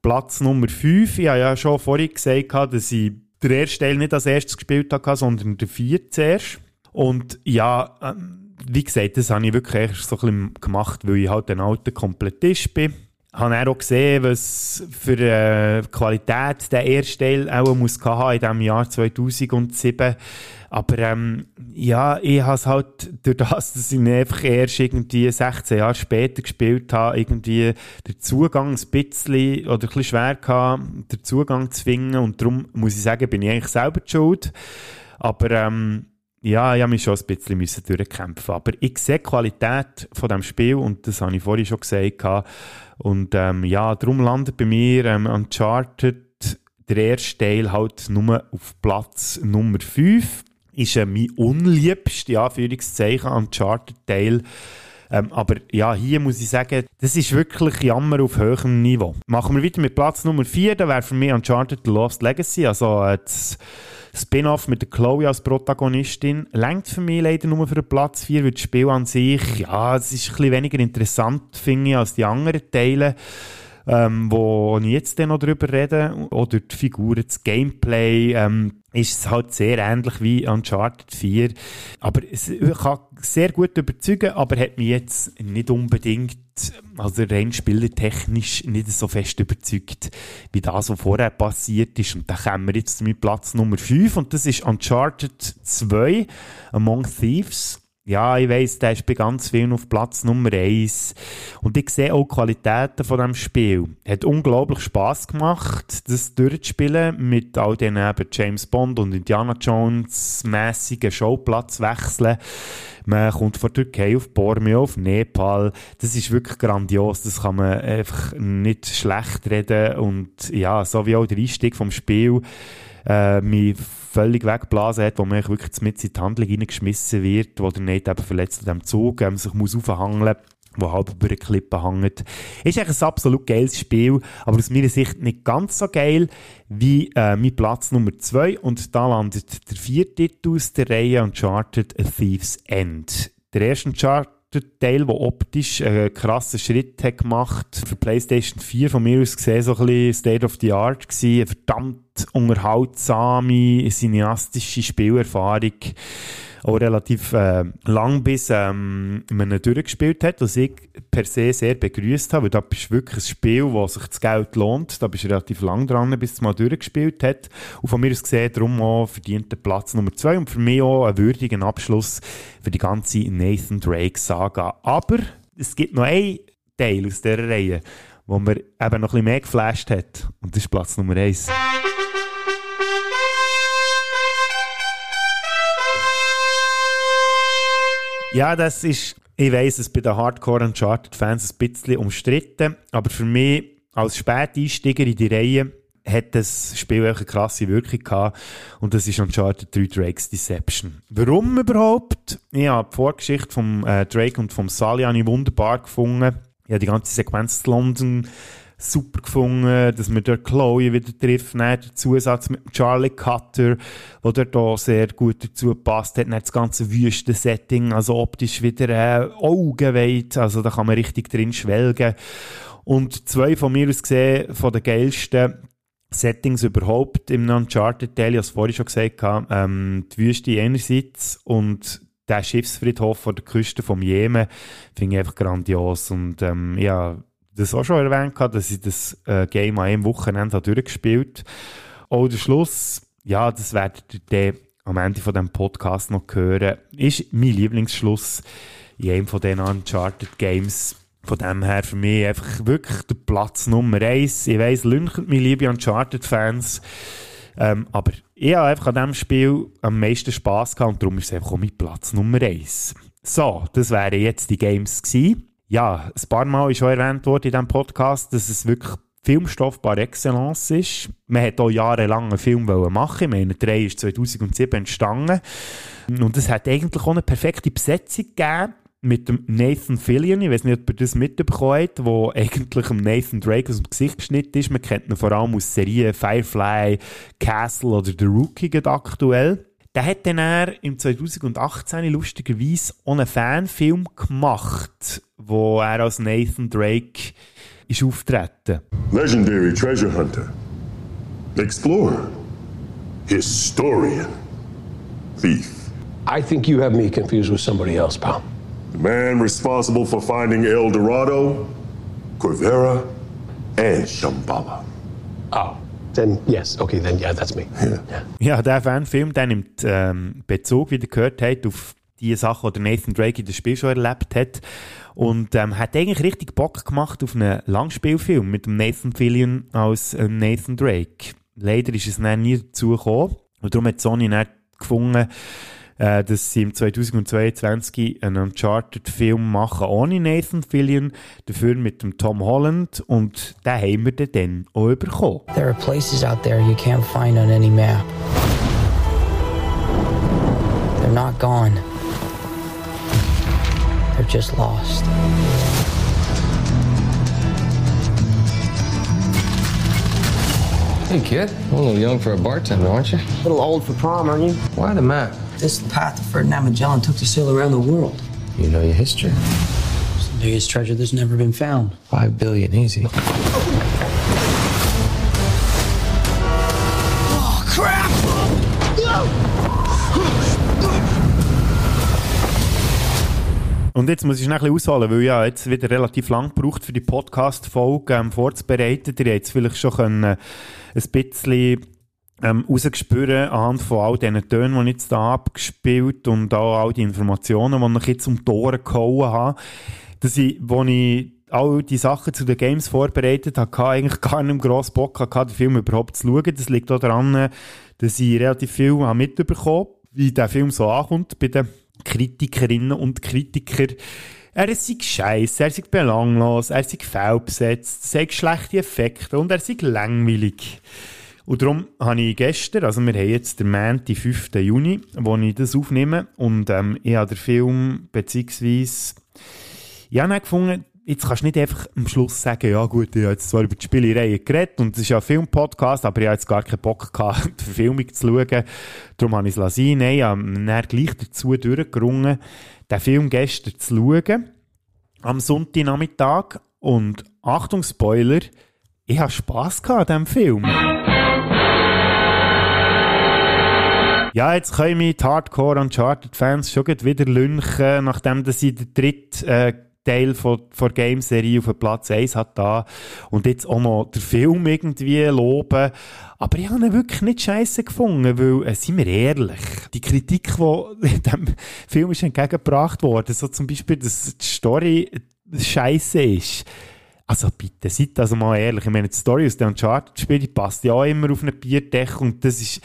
Platz Nummer 5. Ich habe ja schon vorhin gesagt, dass ich den ersten Teil nicht als erstes gespielt habe, sondern den vierten zuerst. Und ja, ähm, wie gesagt, das habe ich wirklich so ein bisschen gemacht, weil ich halt ein alter Komplettist bin. Habe auch gesehen, was für äh, Qualität der erste Teil auch muss haben in diesem Jahr 2007. Aber ähm, ja, ich habe es halt durch das, dass ich einfach erst irgendwie 16 Jahre später gespielt habe, irgendwie den Zugang ein bisschen oder ein bisschen schwer gehabt, den Zugang zu finden. Und darum muss ich sagen, bin ich eigentlich selber die schuld. Aber ähm, ja, ich habe mich schon ein bisschen müssen durchkämpfen Aber ich sehe die Qualität von dem Spiel und das habe ich vorhin schon gesagt. Und ähm, ja, darum landet bei mir ähm, Uncharted der erste Teil halt nur auf Platz Nummer 5. Ist äh, mein unliebster, ja, Anführungszeichen, Uncharted-Teil Ähm, aber ja, hier muss ich sagen, das ist wirklich Jammer auf höherem Niveau. Machen wir weiter mit Platz Nummer 4, da wäre für mich Uncharted The Lost Legacy, also äh, das Spin-off mit der Chloe als Protagonistin. Längt für mich leider nur für den Platz 4, weil das Spiel an sich, ja, es ist ein bisschen weniger interessant, finde ich, als die anderen Teile ähm, wo ich jetzt noch drüber rede, oder die Figuren, das Gameplay, ähm, ist es halt sehr ähnlich wie Uncharted 4. Aber es kann sehr gut überzeugen, aber hat mich jetzt nicht unbedingt, also rein spielertechnisch, nicht so fest überzeugt, wie das, was vorher passiert ist. Und da kommen wir jetzt mit Platz Nummer 5 und das ist Uncharted 2, Among Thieves. Ja, ich weiss, der ist bei ganz vielen auf Platz Nummer 1. Und ich sehe auch die Qualitäten von diesem Spiel. Hat unglaublich Spass gemacht, das durchzuspielen mit all den eben James Bond und Indiana Jones mässigen Showplatzwechseln. Man kommt von Türkei auf Borneo, auf Nepal. Das ist wirklich grandios. Das kann man einfach nicht schlecht reden. Und ja, so wie auch der Einstieg vom Spiel äh, völlig weggeblasen hat, wo man wirklich mit in die Handlung reingeschmissen wird, wo der Nate eben verletzt an dem Zug ähm, sich muss aufhangeln wo halb über eine Klippe hängt. Ist eigentlich ein absolut geiles Spiel, aber aus meiner Sicht nicht ganz so geil wie äh, mein Platz Nummer 2 und da landet der vierte Titel aus der Reihe Uncharted A Thief's End. Der erste Uncharted Teil, der optisch einen krassen Schritt hat gemacht Für PlayStation 4 von mir aus gesehen so ein bisschen State of the Art gewesen. Eine verdammt unterhaltsame, cineastische Spielerfahrung auch relativ äh, lang bis ähm, man ihn durchgespielt hat, was ich per se sehr begrüßt habe, weil da ist wirklich ein Spiel, wo sich das Geld lohnt. Da bist du relativ lang dran, bis es mal durchgespielt hat. Und von mir aus gesehen, darum auch verdient der Platz Nummer zwei und für mich auch ein würdigen Abschluss für die ganze Nathan Drake-Saga. Aber es gibt noch einen Teil aus dieser Reihe, wo mir eben noch ein bisschen mehr geflasht hat. Und das ist Platz Nummer eins. Ja, das ist, ich weiss, es bei den Hardcore Uncharted-Fans ein bisschen umstritten, aber für mich als Späteinsteiger in die Reihe hat das Spiel eine krasse Wirkung gehabt und das ist Uncharted 3 Drake's Deception. Warum überhaupt? Ich habe die Vorgeschichte von äh, Drake und vom Sully wunderbar gefunden. Ich habe die ganze Sequenz in London super gefunden, dass man dort Chloe wieder trifft, dann der Zusatz mit Charlie Cutter, der dort auch sehr gut dazu passt, hat dann das ganze Wüstensetting, also optisch wieder äh, Augenweit, also da kann man richtig drin schwelgen. Und zwei von mir aus gesehen, von den geilsten Settings überhaupt im Uncharted-Teil, ich habe vorhin schon gesagt, ähm, die Wüste einerseits und der Schiffsfriedhof vor der Küste vom Jemen finde ich einfach grandios und ähm, ja, das auch schon erwähnt, dass ich das äh, Game an einem Wochenende durchgespielt habe. Auch der Schluss, ja, das werdet ihr am Ende von diesem Podcast noch hören, ist mein Lieblingsschluss in einem von diesen Uncharted Games. Von dem her für mich einfach wirklich der Platz Nummer eins. Ich weiss, lünchert mich liebe Uncharted-Fans. Ähm, aber ich habe einfach an diesem Spiel am meisten Spass gehabt und darum ist es einfach auch mein Platz Nummer eins. So, das wären jetzt die Games gewesen ja, ein paar Mal ist schon erwähnt worden in diesem Podcast, dass es wirklich Filmstoff par excellence ist. Man hat auch jahrelang einen Film machen Ich meine, der 3 ist 2007 entstanden. Und es hat eigentlich auch eine perfekte Besetzung gegeben mit dem Nathan Fillion. Ich weiß nicht, ob ihr das mitbekommen habt, wo eigentlich dem Nathan Drake aus dem Gesicht geschnitten ist. Man kennt ihn vor allem aus Serien Firefly, Castle oder The Rookie aktuell. Der hat dann er im 2018 lustigerweise auch einen Fanfilm gemacht, wo er als Nathan Drake ist auftreten. Legendary treasure hunter, explorer, historian, thief. I think you have me confused with somebody else, pal. The man responsible for finding El Dorado, Corvera, and Shambhala. Oh. Then yes, okay, then yeah, that's me. Yeah. Ja, der Fanfilm, der nimmt ähm, Bezug, wie ihr gehört habt, auf die Sachen, die Nathan Drake in dem Spiel schon erlebt hat. Und ähm, hat eigentlich richtig Bock gemacht auf einen Langspielfilm mit Nathan Fillion als äh, Nathan Drake. Leider ist es dann nie dazu gekommen. Und darum hat Sony dann gefunden, äh, dass sie im 2022 einen Uncharted-Film machen ohne Nathan Fillion, dafür mit dem Tom Holland und den haben wir dann auch bekommen. There are places out there you can't find on any map. They're not gone. They're just lost. Hey, kid. A little young for a bartender, aren't you? A little old for prom, aren't you? Why the map? This is the path that Ferdinand Magellan took to sail around the world. You know your history. It's the biggest treasure that's never been found. Five billion, easy. Und jetzt muss ich schnell ein bisschen ausholen, weil ja jetzt wieder relativ lang gebraucht für die Podcast-Folge ähm, vorzubereiten. Ihr es vielleicht schon können, äh, ein bisschen ähm, rausgespürt anhand von all diesen Tönen, die ich jetzt da abgespielt und auch all die Informationen, die ich jetzt um die Ohren gehauen habe. Dass ich, wo ich all die Sachen zu den Games vorbereitet habe, hatte eigentlich (laughs) gar nicht gross Bock hatte, den Film überhaupt zu schauen. Das liegt auch daran, dass ich relativ viel mitbekommen habe, wie der Film so ankommt bei den Kritikerinnen und Kritiker. Er ist scheiße, er ist belanglos, er ist fehlbesetzt, er hat schlechte Effekte und er ist langweilig. Und darum habe ich gestern, also wir haben jetzt den Montag, 5. Juni, wo ich das aufnehme und ähm, ich habe den Film beziehungsweise ich habe gefunden, jetzt kannst du nicht einfach am Schluss sagen, ja gut, ich habe jetzt zwar über die Spielereihe geredet und es ist ja ein Filmpodcast, aber ich habe jetzt gar keinen Bock gehabt, (laughs) die Verfilmung zu schauen. Darum habe ich es lassen. Nein, ich habe dann gleich dazu durchgerungen, den Film gestern zu schauen, am Sonntagnachmittag. Und Achtung, Spoiler, ich habe Spass gehabt an diesem Film. Ja, jetzt können mich die Hardcore Uncharted-Fans schon wieder lünchen, nachdem sie den dritten äh, Teil von, von der Game-Serie auf Platz 1 hat da und jetzt auch noch den Film irgendwie loben. Aber ich habe ihn wirklich nicht scheiße gefunden, weil, äh, seien wir ehrlich, die Kritik, die diesem Film ist entgegengebracht wurde, so zum Beispiel, dass die Story scheiße ist, also bitte, seid also mal ehrlich. Ich meine, die Story aus dem Uncharted-Spiel passt ja auch immer auf eine Bierdecke und das ist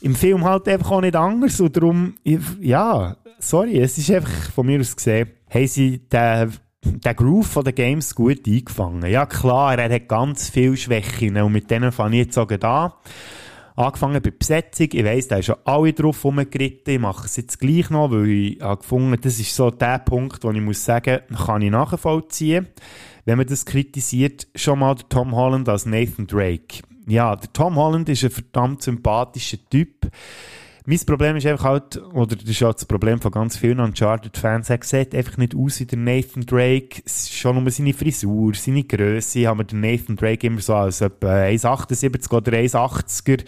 im Film halt einfach auch nicht anders und darum, ja, sorry, es ist einfach von mir aus gesehen, haben sie den, den Groove von den Games gut eingefangen. Ja klar, er hat ganz viele Schwächen und mit denen fange ich jetzt auch an. Angefangen bei Besetzung, ich weiss, da ist schon alle drauf rumgeritten, ich mache es jetzt gleich noch, weil ich habe gefunden, das ist so der Punkt, wo ich muss sagen, kann ich nachvollziehen, wenn man das kritisiert, schon mal der Tom Holland als Nathan Drake ja, der Tom Holland ist ein verdammt sympathischer Typ. Mein Problem ist einfach halt, oder das ist auch das Problem von ganz vielen Uncharted-Fans, er sieht einfach nicht aus wie der Nathan Drake. Schon nur seine Frisur, seine Größe, haben wir den Nathan Drake immer so als etwa 1,78 oder 1,80er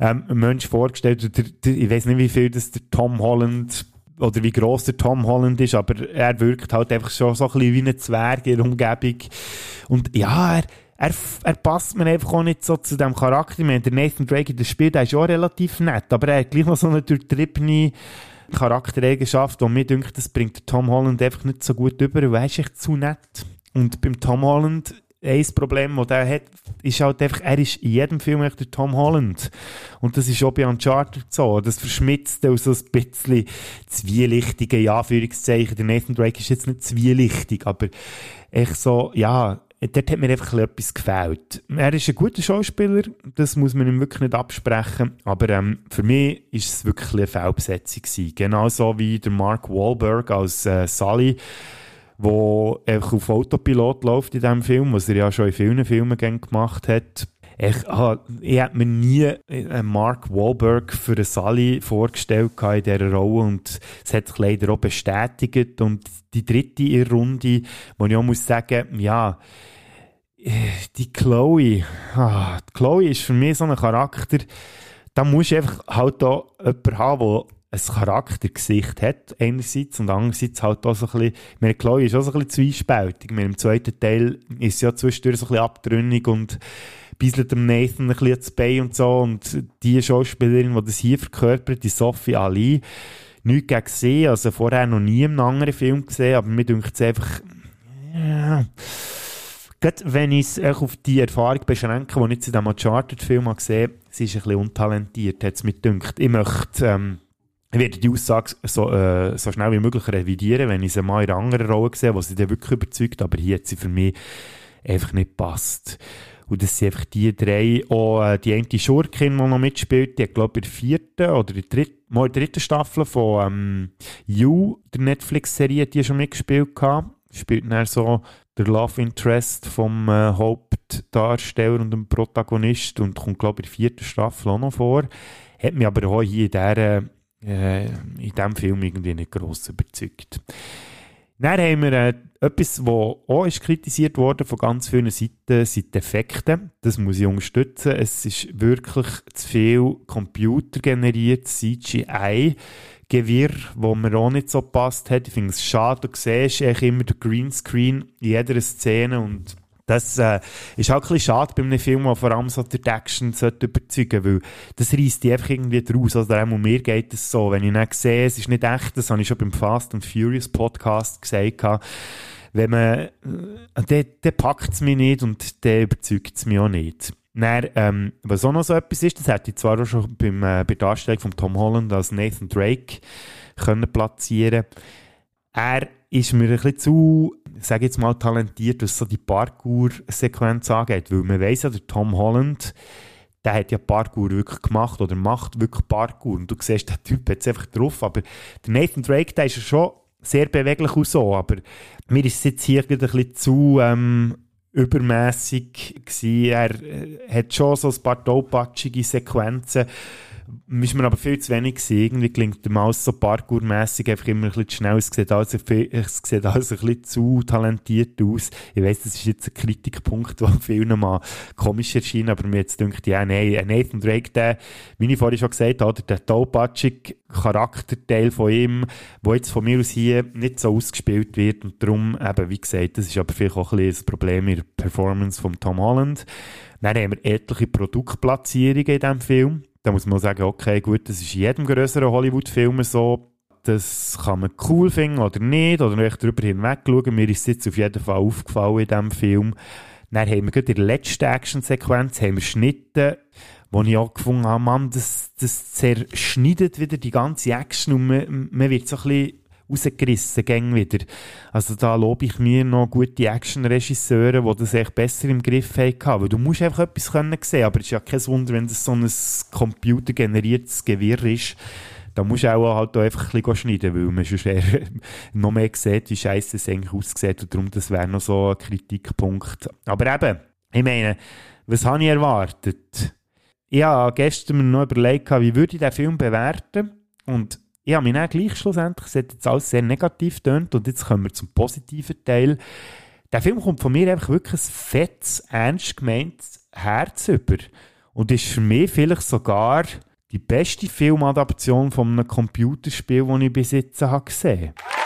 ähm, Mensch vorgestellt. Der, der, ich weiß nicht, wie viel das der Tom Holland oder wie groß der Tom Holland ist, aber er wirkt halt einfach schon so ein bisschen wie ein Zwerg in der Umgebung. Und ja, er, er, er passt mir einfach auch nicht so zu dem Charakter. Ich meine, der Nathan Drake in dem Spiel, der ist auch relativ nett, aber er hat gleich noch so eine durchtriebene Charaktereigenschaft, und mir denkt, das bringt Tom Holland einfach nicht so gut über, weil er ist echt zu nett. Und beim Tom Holland, ein Problem, das er hat, ist halt einfach, er ist in jedem Film echt der Tom Holland. Und das ist auch bei Uncharted so. Das verschmitzt auch so ein bisschen zwielichtige, ja, Anführungszeichen. Der Nathan Drake ist jetzt nicht zwielichtig, aber echt so, ja, dort hat mir einfach etwas gefällt. Er ist ein guter Schauspieler, das muss man ihm wirklich nicht absprechen, aber ähm, für mich ist es wirklich eine Fehlbesetzung. Genauso wie der Mark Wahlberg als äh, Sully, wo einfach auf Autopilot läuft in diesem Film, was er ja schon in vielen Filmen gemacht hat. Ich, ah, ich habe mir nie äh, Mark Wahlberg für einen Sully vorgestellt in dieser Rolle und es hat sich leider auch bestätigt und die dritte der Runde, wo ich auch muss sagen, ja, die Chloe, ah, die Chloe ist für mich so ein Charakter, da muss du einfach halt auch jemanden haben, der ein Charaktergesicht hat, einerseits, und andererseits halt auch so ein bisschen, meine, Chloe ist auch so ein bisschen zwiespältig. Meine, Im zweiten Teil ist sie ja zwischendurch so ein bisschen abtrünnig und bisselt dem Nathan ein bisschen ins Bein und so, und die Schauspielerin, die das hier verkörpert, die Sophie Ali, nichts gegen sie, also vorher noch nie in einem anderen Film gesehen, aber mir denkt es einfach, ja, Gerade wenn ich es auf die Erfahrung beschränke, die ich jetzt in diesem Uncharted-Film gesehen habe, sie ist ein bisschen untalentiert, hat es mir gedacht. Ich möchte, ähm, ich werde die Aussage so, äh, so schnell wie möglich revidieren, wenn ich sie mal in einer anderen Rolle sehe, wo sie dann wirklich überzeugt, aber hier hat sie für mich einfach nicht passt. Und das sind einfach die drei, auch äh, die eine Schurkin, die noch mitspielt, die hat, glaube ich, in der vierten oder in der dritten, mal in der dritten Staffel von ähm, You, der Netflix-Serie, die schon mitgespielt gehabt. Spielt dann so der Love Interest vom äh, Hauptdarsteller und dem Protagonist und kommt, glaube ich, in der vierten Staffel auch noch vor. Hat mich aber auch hier in, der, äh, in diesem Film irgendwie nicht gross überzeugt. Dann haben wir äh, etwas, das auch ist kritisiert wurde von ganz vielen Seiten, sind Defekte. Das muss ich unterstützen. Es ist wirklich zu viel computergeneriert CGI. Gewirr, wo mir auch nicht so passt hat. Ich finde es schade, du siehst eigentlich immer den Greenscreen in jeder Szene und das äh, ist auch ein bisschen schade bei einem Film, der vor allem so die Action sollte überzeugen weil das reißt die einfach irgendwie draus. Also auch mir geht es so. Wenn ich dann sehe, es ist nicht echt, das habe ich schon beim Fast and Furious Podcast gesagt, wenn man, äh, dann, dann packt es mich nicht und dann überzeugt es mich auch nicht. Dann, ähm, was auch noch so etwas ist, das hätte ich zwar auch schon beim, äh, bei der Darstellung von Tom Holland als Nathan Drake können platzieren. Er ist mir ein bisschen zu, sage jetzt mal, talentiert, was so die Parkour-Sequenz angeht, weil man weiss ja, der Tom Holland, der hat ja Parkour wirklich gemacht oder macht wirklich Parkour. Und du siehst, der Typ hat es einfach drauf, aber der Nathan Drake, der ist ja schon sehr beweglich und so, aber mir ist es jetzt hier ein bisschen zu ähm, übermäßig gewesen. Er äh, hat schon so ein paar tollpatschige Sequenzen, ist mir aber viel zu wenig gewesen. Irgendwie klingt der Maus so parkourmässig einfach immer ein bisschen zu schnell. Es sieht also, viel, es sieht also ein bisschen zu talentiert aus. Ich weiss, das ist jetzt ein Kritikpunkt, der vielen mal komisch erscheint, aber mir jetzt denkt, ja, nein, Nathan Drake, der, wie ich vorhin schon gesagt habe, der tollpatschige Charakterteil von ihm, der jetzt von mir aus hier nicht so ausgespielt wird und darum, eben, wie gesagt, das ist aber vielleicht auch ein bisschen das Problem in der Performance von Tom Holland. Dann haben wir etliche Produktplatzierungen in diesem Film da muss man sagen, okay, gut, das ist in jedem größeren Hollywood-Film so. Das kann man cool finden oder nicht, oder echt darüber hinweg schauen. Mir ist es jetzt auf jeden Fall aufgefallen in diesem Film. Dann haben wir gerade in der letzten Action-Sequenz Schnitte, wo ich auch gefunden habe, Mann, das, das zerschneidet wieder die ganze Action und man, man wird so ein bisschen rausgerissen, gäng wieder. Also da lobe ich mir noch gute Action-Regisseure, die das echt besser im Griff hatten. Weil du musst einfach etwas können sehen, aber es ist ja kein Wunder, wenn das so ein computergeneriertes Gewirr ist, da musst du auch halt einfach ein bisschen schneiden, weil man schon (laughs) noch mehr sieht, wie scheiße es eigentlich aussieht und darum, das wäre noch so ein Kritikpunkt. Aber eben, ich meine, was habe ich erwartet? Ich habe gestern mir noch überlegt, wie würde ich den Film bewerten und ich habe mich dann gleich schlussendlich, es hat jetzt alles sehr negativ tönt und jetzt kommen wir zum positiven Teil. Der Film kommt von mir einfach wirklich ein fettes, ernst gemeintes Herz über und ist für mich vielleicht sogar die beste Filmadaption von einem Computerspiel, das ich bis jetzt habe gesehen habe.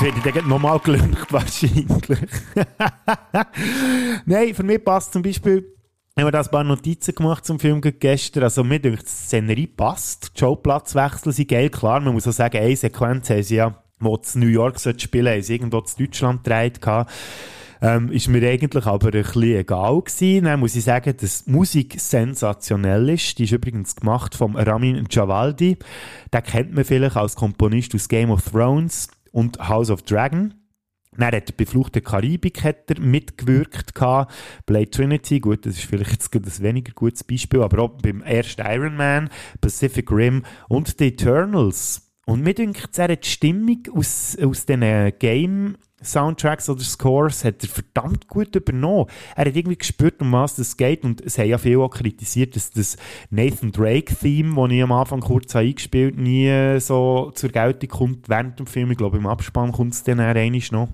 Jetzt werde ich nochmal gelüncht, (laughs) wahrscheinlich. (laughs) Nein, für mich passt zum Beispiel ich habe da ein paar Notizen gemacht zum Film gestern. Also, mir denkt, die Szenerie passt. Die Showplatzwechsel sind geil. Klar, man muss auch sagen, eine Sequenz haben sie ja, wo es New York spielen haben sie irgendwo zu Deutschland gedreht ähm, ist mir eigentlich aber ein bisschen egal gewesen. Dann muss ich sagen, dass die Musik sensationell ist. Die ist übrigens gemacht vom Ramin Djawaldi. Den kennt man vielleicht als Komponist aus Game of Thrones und House of Dragon. Dann hat bei Flucht der Karibik hat er mitgewirkt gehabt. Blade Trinity, gut, das ist vielleicht jetzt ein weniger gutes Beispiel, aber auch beim ersten Iron Man, Pacific Rim und The Eternals. Und mir denkt, er hat die Stimmung aus, aus diesen Game Soundtracks oder Scores hat er verdammt gut übernommen. Er hat irgendwie gespürt, um was es geht und es haben ja viele auch kritisiert, dass das Nathan Drake-Theme, das ich am Anfang kurz eingespielt habe, nie so zur Geltung kommt während dem Film. Ich glaube, im Abspann kommt es dann einmal noch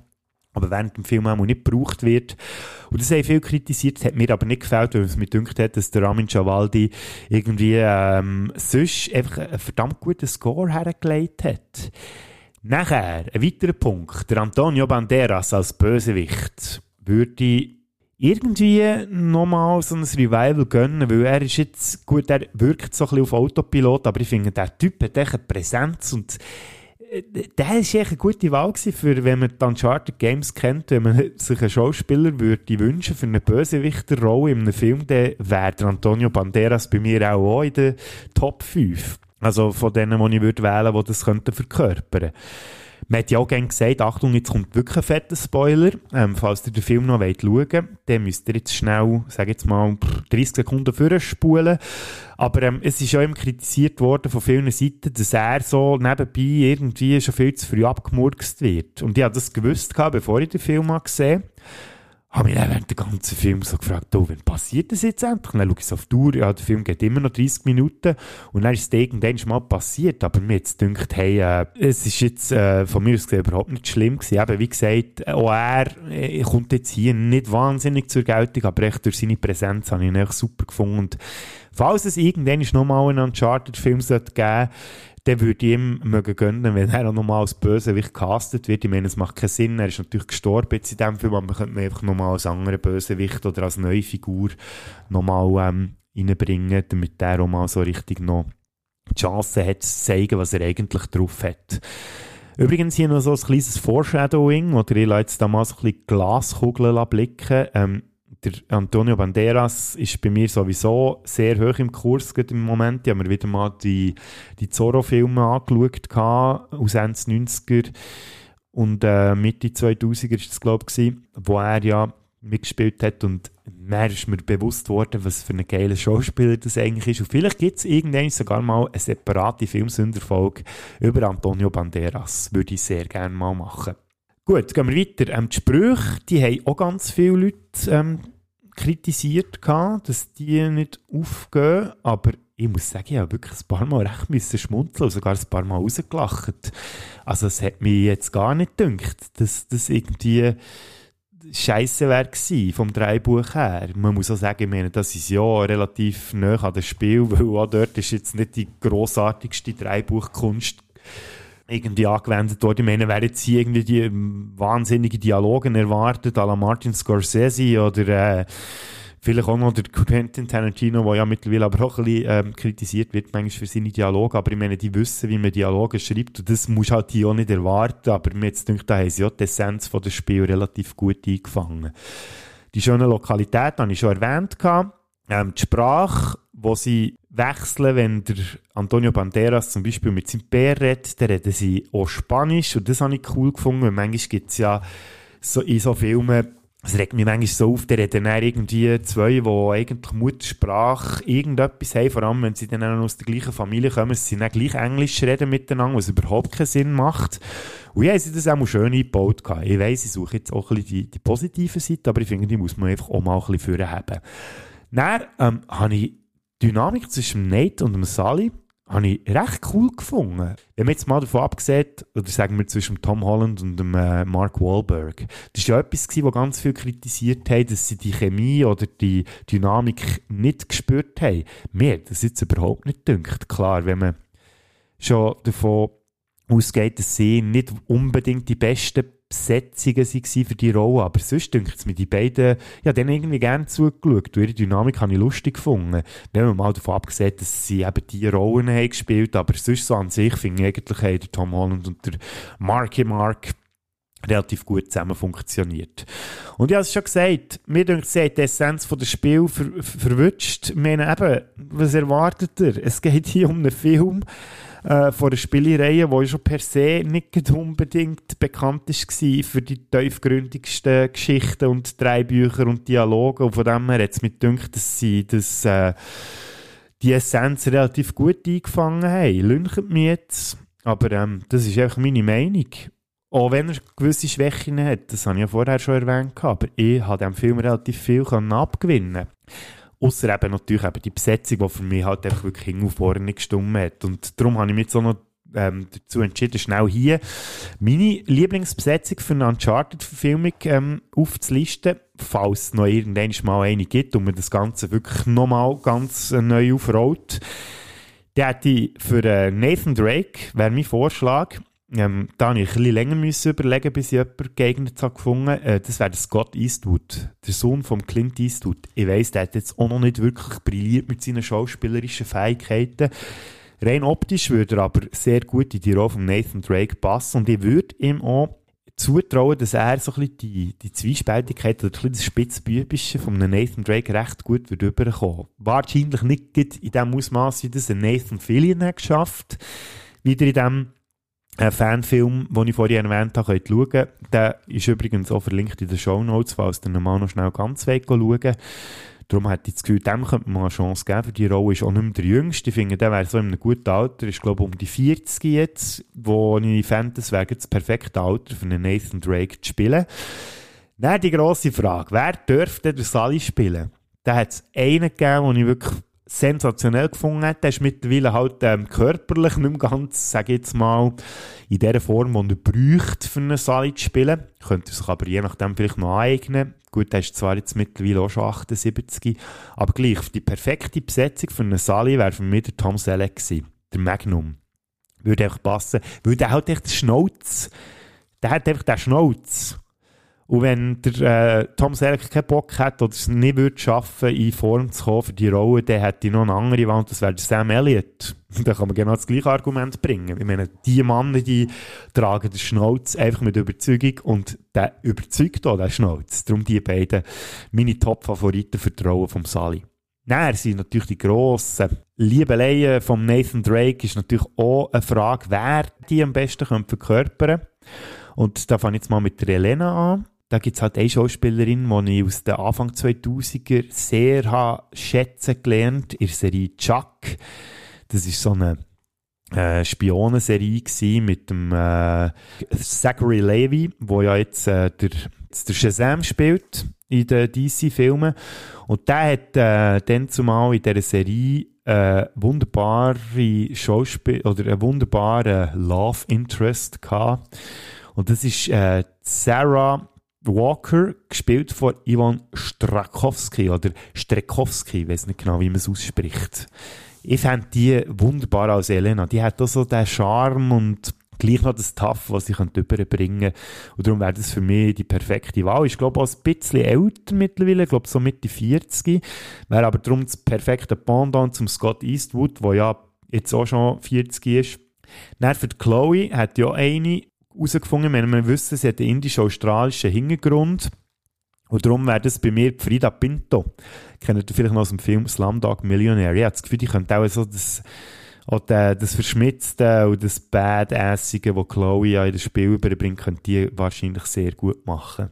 aber während dem Film auch nicht gebraucht wird. Und das haben viel kritisiert, das hat mir aber nicht gefällt, weil es mir gedacht hat, dass der Ramin Javaldi irgendwie ähm, sonst einfach einen verdammt guten Score hergelegt hat. Nachher, ein weiterer Punkt, der Antonio Banderas als Bösewicht würde irgendwie nochmal so ein Revival gönnen, weil er ist jetzt, gut, er wirkt so ein bisschen auf Autopilot, aber ich finde, der Typ hat echt eine Präsenz und das war echt eine gute Wahl für, wenn man die Uncharted Games kennt, wenn man sich einen Schauspieler würde wünschen für eine Bösewichterrolle in einem Film, dann wäre Antonio Banderas bei mir auch, auch in den Top 5. Also von denen, die ich würde wählen würde, die das könnten verkörpern Man hat ja auch gerne gesagt, Achtung, jetzt kommt wirklich ein fetter Spoiler. Ähm, falls ihr den Film noch wollt schauen dann müsst ihr jetzt schnell, sag jetzt mal, 30 Sekunden vorspulen. Aber ähm, es ist ja immer kritisiert worden von vielen Seiten, dass er so nebenbei irgendwie schon viel zu früh abgemurkst wird. Und ich habe das gewusst, bevor ich den Film gesehen habe habe mich dann während der ganzen Film so gefragt, oh, wann passiert das jetzt endlich? Und dann schaue ich so auf die Uhr, ja, der Film geht immer noch 30 Minuten und dann ist es irgendwann mal passiert, aber mir jetzt gedacht, hey, äh, es ist jetzt äh, von mir aus gesehen überhaupt nicht schlimm gewesen. Eben, wie gesagt, auch er äh, kommt jetzt hier nicht wahnsinnig zur Geltung, aber echt durch seine Präsenz habe ich ihn echt super gefunden und falls es irgendwann nochmal einen Uncharted-Film geben sollte, dann würde ich ihm mögen gönnen, wenn er auch nochmal als Bösewicht castet wird. Ich meine, es macht keinen Sinn. Er ist natürlich gestorben jetzt in dem Film, aber man könnte ihn einfach nochmal als anderen Bösewicht oder als neue Figur nochmal ähm, reinbringen, damit der auch mal so richtig noch die Chance hat, zu zeigen, was er eigentlich drauf hat. Übrigens hier noch so ein kleines Foreshadowing, oder ich lasse jetzt da mal so ein bisschen Glaskugeln blicken. Ähm, der Antonio Banderas ist bei mir sowieso sehr hoch im Kurs im Moment. Ich habe mir wieder mal die, die Zorro-Filme angeschaut aus Ende 90er und äh, Mitte 2000er ist das glaube ich, wo er ja mitgespielt hat und mehr ist mir bewusst worden, was für ein geiler Schauspieler das eigentlich ist. Und vielleicht gibt es irgendwann sogar mal eine separate Filmsünderfolge über Antonio Banderas. Würde ich sehr gerne mal machen. Gut, gehen wir weiter. Ähm, die Sprüche, die haben auch ganz viele Leute ähm, kritisiert, dass die nicht aufgehen, aber ich muss sagen, ich habe wirklich ein paar Mal recht müssen schmunzeln und sogar ein paar Mal rausgelacht. Also es hat mich jetzt gar nicht gedacht, dass das irgendwie scheiße wäre vom Dreibuch her. Man muss auch sagen, ich meine, das ist ja relativ nah an das Spiel, (laughs) weil auch dort ist jetzt nicht die grossartigste Dreibuchkunst irgendwie angewendet worden. Ich meine, wer jetzt hier irgendwie die wahnsinnigen Dialoge erwartet, à la Martin Scorsese oder äh, vielleicht auch noch der Quentin Tarantino, der ja mittlerweile aber auch ein bisschen ähm, kritisiert wird manchmal für seine Dialoge, aber ich meine, die wissen, wie man Dialoge schreibt und das muss halt hier auch nicht erwarten, aber mir jetzt denkt, da haben sie ja die Essenz von des Spiel relativ gut eingefangen. Die schöne Lokalität habe ich schon erwähnt. Ähm, die Sprache, wo sie wechseln, wenn der Antonio Banderas zum Beispiel mit seinem Bär redet, dann reden sie auch Spanisch und das habe ich cool gefunden, weil manchmal gibt es ja so, in so Filmen, es regt mich manchmal so auf, da reden dann irgendwie zwei, die eigentlich Muttersprache irgendetwas haben, vor allem wenn sie dann aus der gleichen Familie kommen, sie dann gleich Englisch reden miteinander, was überhaupt keinen Sinn macht. Und ja, sie das auch mal schön eingebaut. Ich weiss, ich suche jetzt auch ein bisschen die, die positive Seite, aber ich finde, die muss man einfach auch mal ein bisschen haben. Dann ähm, habe ich Dynamik zwischen Nate und Sally habe ich recht cool gefunden. Wenn man jetzt mal davon abgesehen, oder sagen wir zwischen Tom Holland und dem äh, Mark Wahlberg, das war ja etwas, was ganz viel kritisiert haben, dass sie die Chemie oder die Dynamik nicht gespürt haben. Mir hat das jetzt überhaupt nicht dünkt. Klar, wenn man schon davon ausgeht, dass sie nicht unbedingt die besten Besetzungen waren für die Rolle. Aber sonst denke ich mir, die beiden, ja, denen irgendwie gerne zugeschaut. Und ihre Dynamik habe ich lustig gefunden. Wenn man mal davon abgesehen, dass sie eben die Rollen haben gespielt aber sonst so an sich finde ich eigentlich, haben der Tom Holland und der Marky Mark relativ gut zusammen funktioniert. Und ich habe es schon gesagt, mir denkt, sie die Essenz des Spiels ver verwünscht. Ich meine eben, was erwartet ihr? Es geht hier um einen Film, äh, von einer Spielereihe, die schon per se nicht (laughs) unbedingt bekannt war für die tiefgründigsten Geschichten und Drei-Bücher und Dialoge. Und von dem her hat es mir gedacht, dass sie das, äh, die Essenz relativ gut eingefangen haben. Lünchert mich jetzt, aber ähm, das ist einfach meine Meinung. Auch wenn er gewisse Schwächen hat, das habe ich ja vorher schon erwähnt, aber ich habe dem Film relativ viel abgewinnen Außer eben natürlich eben die Besetzung, die für mich halt einfach wirklich hin und vorne gestummt hat. Und darum habe ich mich jetzt auch noch ähm, dazu entschieden, schnell hier meine Lieblingsbesetzung für eine Uncharted-Verfilmung ähm, aufzulisten, falls es noch irgendwann mal eine gibt und man das Ganze wirklich nochmal ganz äh, neu aufrollt. Der hätte ich für äh, Nathan Drake, wäre mein Vorschlag, ähm, da habe ich ein bisschen länger müssen überlegen, bis ich jemanden geeignet habe gefunden. Äh, das wäre Scott Eastwood, der Sohn von Clint Eastwood. Ich weiss, der hat jetzt auch noch nicht wirklich brilliert mit seinen schauspielerischen Fähigkeiten. Rein optisch würde er aber sehr gut in die Rolle von Nathan Drake passen und ich würde ihm auch zutrauen, dass er so ein bisschen die, die Zwiespältigkeit oder ein bisschen das Spitzbübische von Nathan Drake recht gut wird überkommen. Wahrscheinlich nicht in dem Ausmaß, wie das Nathan Fillion hat geschafft, wieder in dem Ein Fanfilm, den ich vorhin erwähnt habe, könnt schauen. Der ist übrigens auch verlinkt in den Show Notes, falls ihr mal noch schnell ganz weg schauen Darum hätte ich das Gefühl, dem könnte man eine Chance geben. Für die Rolle ist auch nicht mehr der Jüngste. Ich finde, der wäre so in einem guten Alter. Ist, glaube ich, um die 40 jetzt, wo ich fände, das wäre das perfekte Alter für einen Nathan Drake zu spielen. Dann die grosse Frage. Wer dürfte der Sally spielen? Da hat es einen gegeben, den ich wirklich sensationell gefunden. Der ist mittlerweile halt ähm, körperlich nicht mehr ganz, sage ich jetzt mal, in der Form, die er bräuchte, für einen Sally zu spielen. Könnte sich aber je nachdem vielleicht noch aneignen. Gut, der ist zwar jetzt mittlerweile auch schon 78, aber gleich, die perfekte Besetzung für einen Sally wäre für mich der Tom Selleck. Der Magnum. Würde einfach passen. Weil der hat echt den Schnauz. Der hat einfach den Schnauz. Und wenn der äh, Tom Selleck keinen Bock hat oder es nicht würde schaffen, in Form zu kommen für die Rolle, dann hätte ich noch eine andere Wahl, das wäre Sam Elliott. (laughs) da kann man genau das gleiche Argument bringen. Ich meine, die Männer, die tragen den Schnauz einfach mit Überzeugung und der überzeugt auch den Schnauz. Darum die beiden meine Top-Favoriten für die Rolle vom Sally. Nein, sind natürlich die grossen Liebeleien von Nathan Drake ist natürlich auch eine Frage, wer die am besten verkörpern könnte. Und da fange ich jetzt mal mit der Elena an da gibt es halt eine Schauspielerin, die ich aus den Anfang 2000er sehr schätzen gelernt, in der Serie Chuck. Das ist so eine äh, Spionenserie mit dem äh, Zachary Levy, wo ja jetzt äh, der, der Shazam spielt in den DC-Filmen. Und der hat äh, dann zumal in dieser Serie äh, wunderbare Schauspiel oder einen wunderbaren Love Interest gehabt. Und das ist äh, Sarah Walker, gespielt von Ivan Strakowski oder Strekowski, ich weiß nicht genau, wie man es ausspricht. Ich fände die wunderbar als Elena. Die hat auch so den Charme und gleich noch das Tough, was sie überbringen kann. Und darum wäre das für mich die perfekte Wahl. Ich glaube auch ein bisschen älter mittlerweile, ich glaube so Mitte 40. Wäre aber darum das perfekte Pendant zum Scott Eastwood, der ja jetzt auch schon 40 ist. Dann für die Chloe hat ja eine herausgefunden. Wir, wir wissen, sie hat einen indisch-australischen Hintergrund. Und darum wäre das bei mir Frida Pinto. Kennt ihr vielleicht noch aus dem Film Slumdog Millionaire? Ich habe das Gefühl, die könnte auch so das, auch das Verschmitzte und das Badassige, das Chloe ja in das Spiel überbringt, könnte die wahrscheinlich sehr gut machen.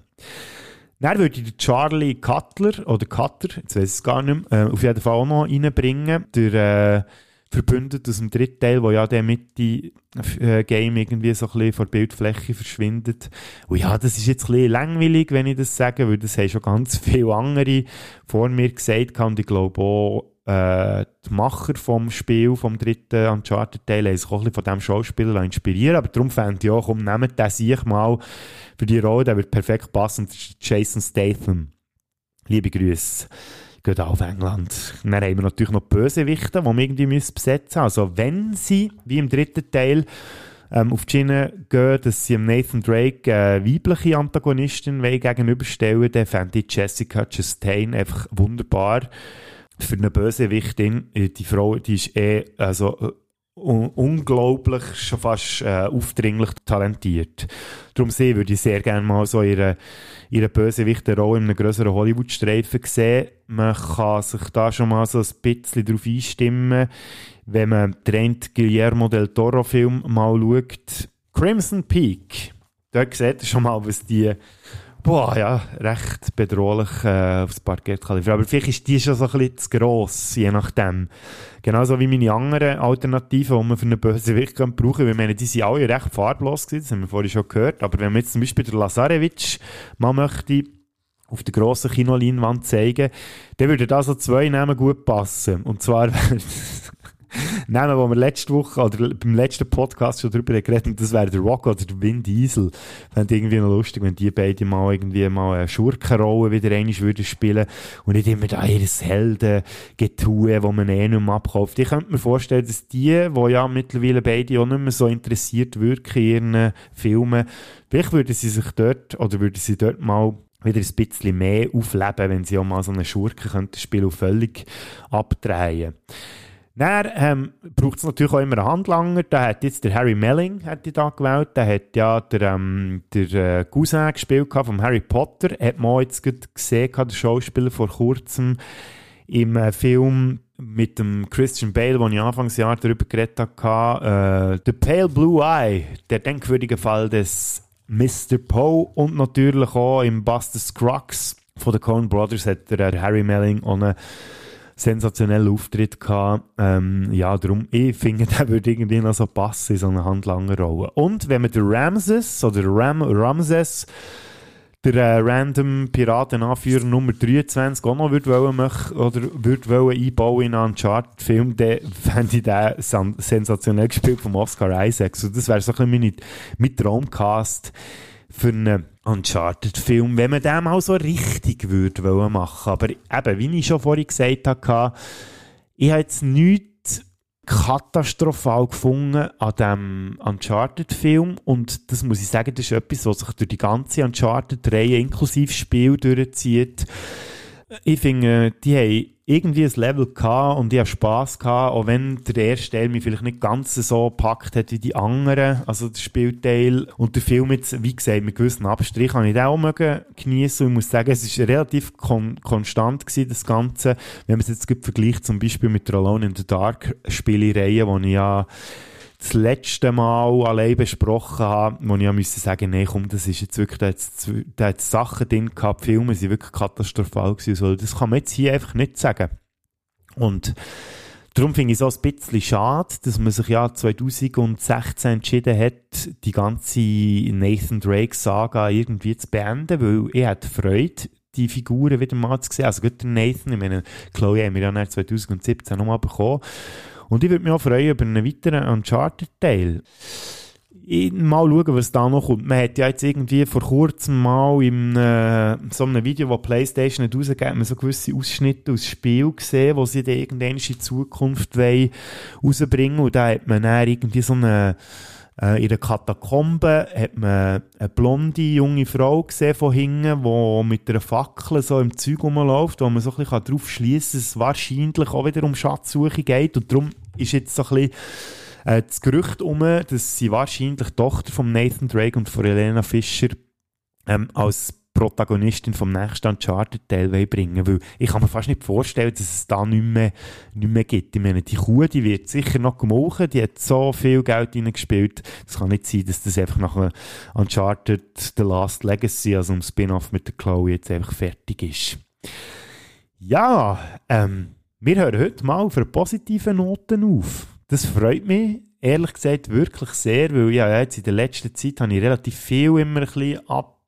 Dann würde ich Charlie Cutler, oder Cutter, jetzt weiß ich es gar nicht mehr, äh, auf jeden Fall auch noch reinbringen. Der, äh, verbündet aus dem dritten Teil, wo ja der Mitte äh, irgendwie so ein bisschen vor der Bildfläche verschwindet. Und ja, das ist jetzt ein bisschen langweilig, wenn ich das sage, weil das haben schon ganz (laughs) viele andere vor mir gesagt und ich glaube auch, äh, die Macher vom Spiel, vom dritten Uncharted-Teil, haben sich auch ein bisschen von diesem Schauspieler inspirieren aber darum fände ich auch, komm, nehmt den sich mal für die Rolle, der wird perfekt passen, Jason Statham. Liebe Grüße geht auf England. Dann haben wir natürlich noch die Bösewichte, die wir irgendwie besetzen müssen. Also wenn sie, wie im dritten Teil, ähm, auf die gehen, dass sie Nathan Drake äh, weibliche Antagonistin gegenüberstellen dann fände ich Jessica Chastain einfach wunderbar für eine Bösewichtin. Äh, die Frau, die ist eh, also, äh, un unglaublich, schon fast äh, aufdringlich talentiert. Darum sehe würde ich sehr gerne mal so ihre, ihre bösewichte Rolle in einem größeren Hollywood-Streifen sehen. Man kann sich da schon mal so ein bisschen darauf einstimmen, wenn man den Guillermo del Toro-Film mal schaut. Crimson Peak. Dort sieht ihr schon mal, was die boah, ja, recht bedrohlich äh, aufs Parkett kann Aber vielleicht ist die schon so ein bisschen zu gross, je nachdem. Genauso wie meine anderen Alternativen, die man für einen Bösewicht brauchen kann. Wir meinen, die sind alle recht farblos gewesen, das haben wir vorhin schon gehört. Aber wenn man jetzt zum Beispiel den Lazarevich mal möchte, auf der grossen Kinoleinwand zeigen, dann würden da so zwei Namen gut passen. Und zwar (laughs) (laughs) Namen, wo wir letzte Woche oder beim letzten Podcast schon drüber geredet haben, das wäre der Rock oder der Vin Diesel. Fände irgendwie noch lustig, wenn die beiden mal irgendwie mal eine Schurkenrolle wieder einmal würden spielen und nicht immer da ihres Heldengetue, wo man eh nicht mehr abkauft. Ich könnte mir vorstellen, dass die, die ja mittlerweile beide auch nicht mehr so interessiert wirken in ihren Filmen, vielleicht würden sie sich dort oder würden sie dort mal wieder ein bisschen mehr aufleben, wenn sie auch mal so eine Schurke könnten spielen und völlig abdrehen. Dann ähm, braucht es natürlich auch immer einen Handlanger. Da hat jetzt der Harry Melling hat da gewählt. Der hat ja der, ähm, der äh, Cousin gespielt vom Harry Potter. Hat man jetzt gesehen, der Schauspieler vor kurzem im äh, Film mit dem Christian Bale, wo ich Anfangsjahr darüber geredet habe, äh, The Pale Blue Eye, der denkwürdige Fall des Mr. Poe und natürlich auch im Buster Scruggs von den Coen Brothers hat der Harry Melling einen sensationellen Auftritt gehabt. Ähm, ja, darum, ich finde, (laughs) der würde irgendwie noch so passen in so eine Handlangerrolle. Und wenn man den Ramses oder Ram Ramses der äh, random Piratenanführer Nummer 23 auch noch würde wollen oder würde wollen einbauen in einen Uncharted-Film, dann fände ich den sen sensationell gespielt vom Oscar Isaacs. Und das wäre so ein bisschen meine, mein Traumcast für einen Uncharted-Film, wenn man den mal so richtig würde wollen machen. Aber eben, wie ich schon vorhin gesagt habe, ich habe jetzt nichts katastrophal gefunden an diesem Uncharted-Film und das muss ich sagen, das ist etwas, was sich durch die ganze Uncharted-Reihe inklusive Spiel durchzieht. Ich finde, die haben irgendwie ein Level gehabt und ich habe Spass gehabt, auch wenn der erste Teil mich vielleicht nicht ganz so gepackt hat wie die anderen, also der Spielteil. Und der Film jetzt, wie gesagt, mit gewissen Abstrichen habe ich den auch mögen geniessen. Und ich muss sagen, es ist relativ kon konstant gewesen, das Ganze, wenn man es jetzt vergleicht, zum Beispiel mit der Alone in the Dark Spielereihe, wo ich ja das letzte Mal allein besprochen habe, wo ich ja müssen sagen, nee, komm, das ist jetzt wirklich, da hat, hat Sachen drin gehabt, die Filme sind wirklich katastrophal gewesen, so. das kann man jetzt hier einfach nicht sagen. Und darum finde ich es auch ein bisschen schade, dass man sich ja 2016 entschieden hat, die ganze Nathan Drake-Saga irgendwie zu beenden, weil ich hatte Freude, die Figuren wieder mal zu sehen. Also gut, Nathan, ich meine, Chloe haben wir ja 2017 nochmal bekommen. Und ich würde mich auch freuen über einen weiteren Uncharted-Teil. Mal schauen, was da noch kommt. Man hat ja jetzt irgendwie vor kurzem mal in äh, so einem Video, das PlayStation nicht rausgegeben hat, so gewisse Ausschnitte aus Spiel gesehen, wo sie dann irgendwann in Zukunft wollen rausbringen Und da hat man dann irgendwie so eine äh, in der Katakombe hat man eine blonde junge Frau gesehen von hinten, die mit einer Fackel so im Zeug rumläuft, wo man so ein bisschen darauf schließen kann, dass es wahrscheinlich auch wieder um Schatzsuche geht. Und darum ist jetzt so ein bisschen äh, das Gerücht um, dass sie wahrscheinlich Tochter von Nathan Drake und von Elena Fischer ähm, als Protagonistin vom nächsten Uncharted-Teil bringen weil ich kann mir fast nicht vorstellen, dass es da nicht mehr, nicht mehr gibt. Ich meine, die Kuh, die wird sicher noch gemolken, die hat so viel Geld reingespielt. Es kann nicht sein, dass das einfach nach Uncharted The Last Legacy, also einem Spin-off mit der Chloe, jetzt einfach fertig ist. Ja, ähm, wir hören heute mal für positive Noten auf. Das freut mich ehrlich gesagt wirklich sehr, weil ja, jetzt in der letzten Zeit habe ich relativ viel immer ein bisschen ab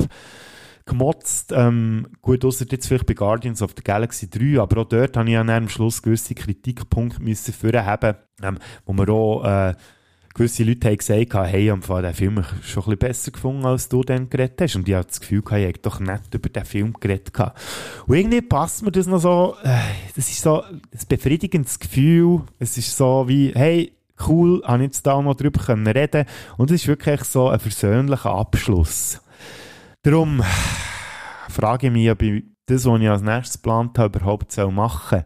gemotzt. Ähm, gut, außer jetzt vielleicht bei Guardians of the Galaxy 3, aber auch dort habe ich an am Schluss gewisse Kritikpunkte müssen haben, ähm, wo man auch äh, gewisse Leute haben gesagt haben, hey, am Fall den Film schon ein bisschen besser gefunden, als du dann geredet hast. Und ich habe das Gefühl, ich hätte doch nicht über den Film geredet. Und irgendwie passt mir das noch so, äh, das ist so ein befriedigendes Gefühl. Es ist so wie, hey, cool, habe ich jetzt da noch drüber können reden. Und es ist wirklich so ein versöhnlicher Abschluss. Darum frage ich mich, ob ich das, was ich als nächstes geplant habe, überhaupt machen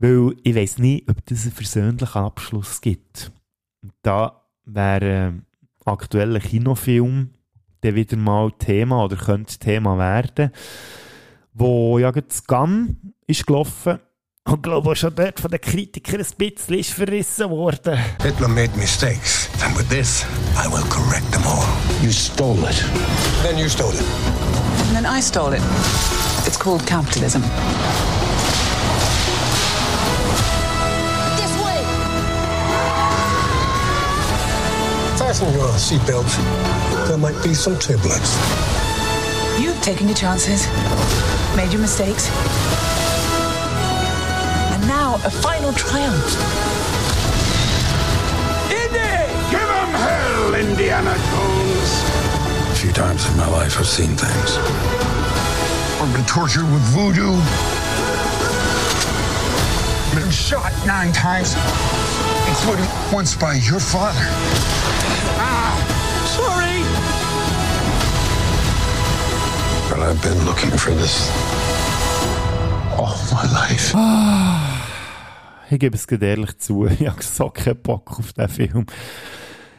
soll. Weil ich weiß nie, ob es einen versöhnlichen Abschluss gibt. Und da wäre ein aktueller Kinofilm der wieder mal Thema oder könnte Thema werden, wo ja Gun ist gelaufen und glaube auch schon dort von den Kritikern ein bisschen ist verrissen worden. Hitler made mistakes, and with this, I will correct them all. You stole it. Then you stole it. And then I stole it. It's called capitalism. This way! Fasten your seatbelts. There might be some turbulence. You've taken your chances, made your mistakes. And now a final triumph. Indy! Give him hell, Indiana Jones! A few times in my life, I've seen things. I've been tortured with voodoo. Been shot nine times, including once by your father. Ah, sorry! But I've been looking for this all my life. (sighs) (sighs) (sighs) Ich gebe es ehrlich zu, (laughs) ich habe so keinen Bock auf diesen Film.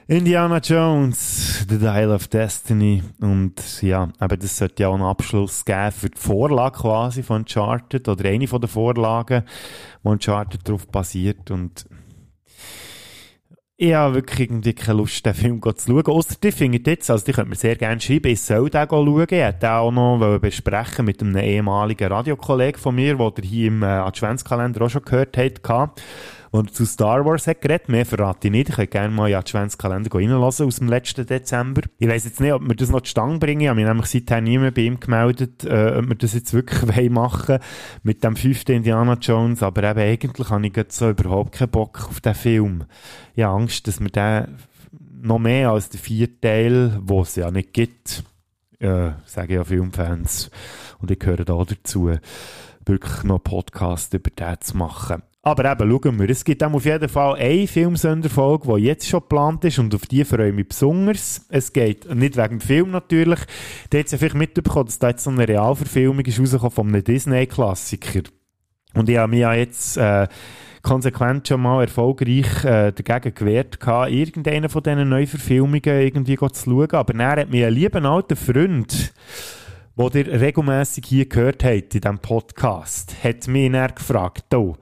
Indiana Jones, The Dial of Destiny. Und ja, aber das sollte ja auch einen Abschluss geben für die Vorlage quasi von Uncharted oder eine von den Vorlagen, wo Uncharted darauf basiert. Und ich habe wirklich irgendwie keine Lust, den Film zu schauen. Ausser die findet jetzt, also die könnt mir sehr gerne schreiben, ich soll den schauen. Ich den auch noch besprechen mit einem ehemaligen Radiokollegen von mir, der hier im äh, Adventskalender auch schon gehört und zu Star Wars hat geredet. Mehr verrate ich nicht. Ich könnte gerne mal in den Adventskalender reinlassen aus dem letzten Dezember. Ich weiss jetzt nicht, ob wir das noch zustande bringen. Ich habe mich nämlich seither nie mehr bei ihm gemeldet, äh, ob wir das jetzt wirklich (laughs) machen mit dem fünften Indiana Jones. Aber eben eigentlich habe ich jetzt so überhaupt keinen Bock auf den Film. Ich habe Angst, dass wir den noch mehr als den vierten Teil, wo es ja nicht gibt, äh, sagen ja Filmfans, und ich gehöre da dazu, wirklich noch Podcast über den zu machen. Aber eben, schauen wir. Es gibt auf jeden Fall eine Filmsonderfolge, die jetzt schon geplant ist und auf die freue ich mich besonders. Es geht nicht wegen dem Film natürlich. Da hat ja vielleicht mitbekommen, dass da jetzt so eine Realverfilmung ist rausgekommen von einem Disney-Klassiker. Und ich habe mich ja jetzt äh, konsequent schon mal erfolgreich äh, dagegen gewehrt, gehabt, irgendeine von diesen Neuverfilmungen irgendwie zu schauen. Aber dann hat mir ein lieber alter Freund wo ihr regelmäßig hier gehört habt in diesem Podcast, hat mich dann gefragt, oh,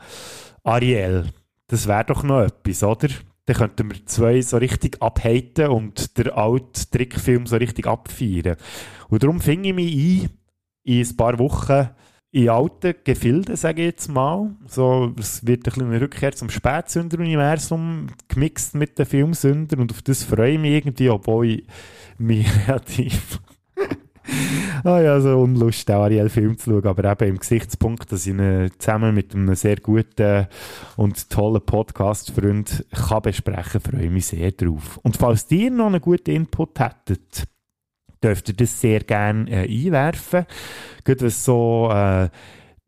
Ariel, das wäre doch noch etwas, oder? Dann könnten wir zwei so richtig abhaten und der alte Trickfilm so richtig abfeiern. Und darum fing ich mich ein, in ein paar Wochen in alten Gefilden, sage ich jetzt mal. So, es wird ein bisschen eine Rückkehr zum Spätsünder-Universum gemixt mit den Filmsündern und auf das freue ich mich irgendwie, obwohl ich mich (laughs) relativ (laughs) ah ja, so Unlust, den Ariel-Film zu schauen, aber eben im Gesichtspunkt, dass ich ihn zusammen mit einem sehr guten und tollen Podcast-Freund kann besprechen, freue ich mich sehr drauf. Und falls ihr noch einen guten Input hättet, dürft ihr das sehr gerne äh, einwerfen. Gerade was so äh,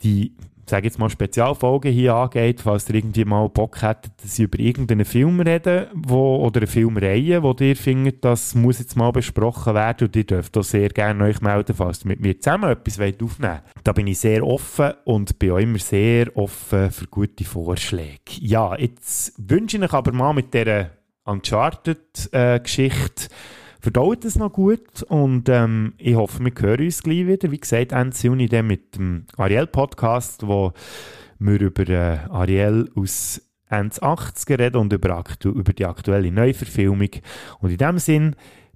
die sage jetzt mal Spezialfolgen hier angeht, falls ihr irgendwie mal Bock hättet, dass ich über irgendeinen Film reden wo, oder eine Filmreihe, wo ihr findet, das muss jetzt mal besprochen werden und ihr dürft auch sehr gerne euch melden, falls ihr mit mir zusammen etwas wollt aufnehmen Da bin ich sehr offen und bin auch immer sehr offen für gute Vorschläge. Ja, jetzt wünsche ich euch aber mal mit dieser Uncharted-Geschichte äh, verdaut es noch gut und ähm, ich hoffe, wir hören uns gleich wieder. Wie gesagt, Ende Juni dann mit dem Ariel-Podcast, wo wir über äh, Ariel aus Ende 80er reden und über, über die aktuelle Neuverfilmung. Und in dem Sinn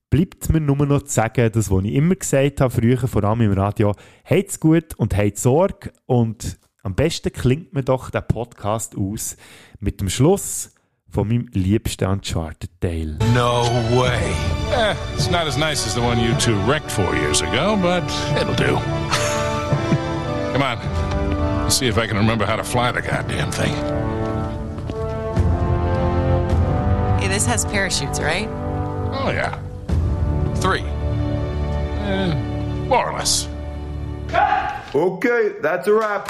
bleibt mir nur noch zu sagen, das, was ich immer gesagt habe, früher, vor allem im Radio, habt's gut und habt Sorge und am besten klingt mir doch der Podcast aus mit dem Schluss von meinem liebsten Uncharted-Teil. No way. Eh, it's not as nice as the one you two wrecked four years ago, but it'll do. (laughs) Come on. Let's see if I can remember how to fly the goddamn thing. Hey, this has parachutes, right? Oh, yeah. Three. Eh, more or less. Okay, that's a wrap.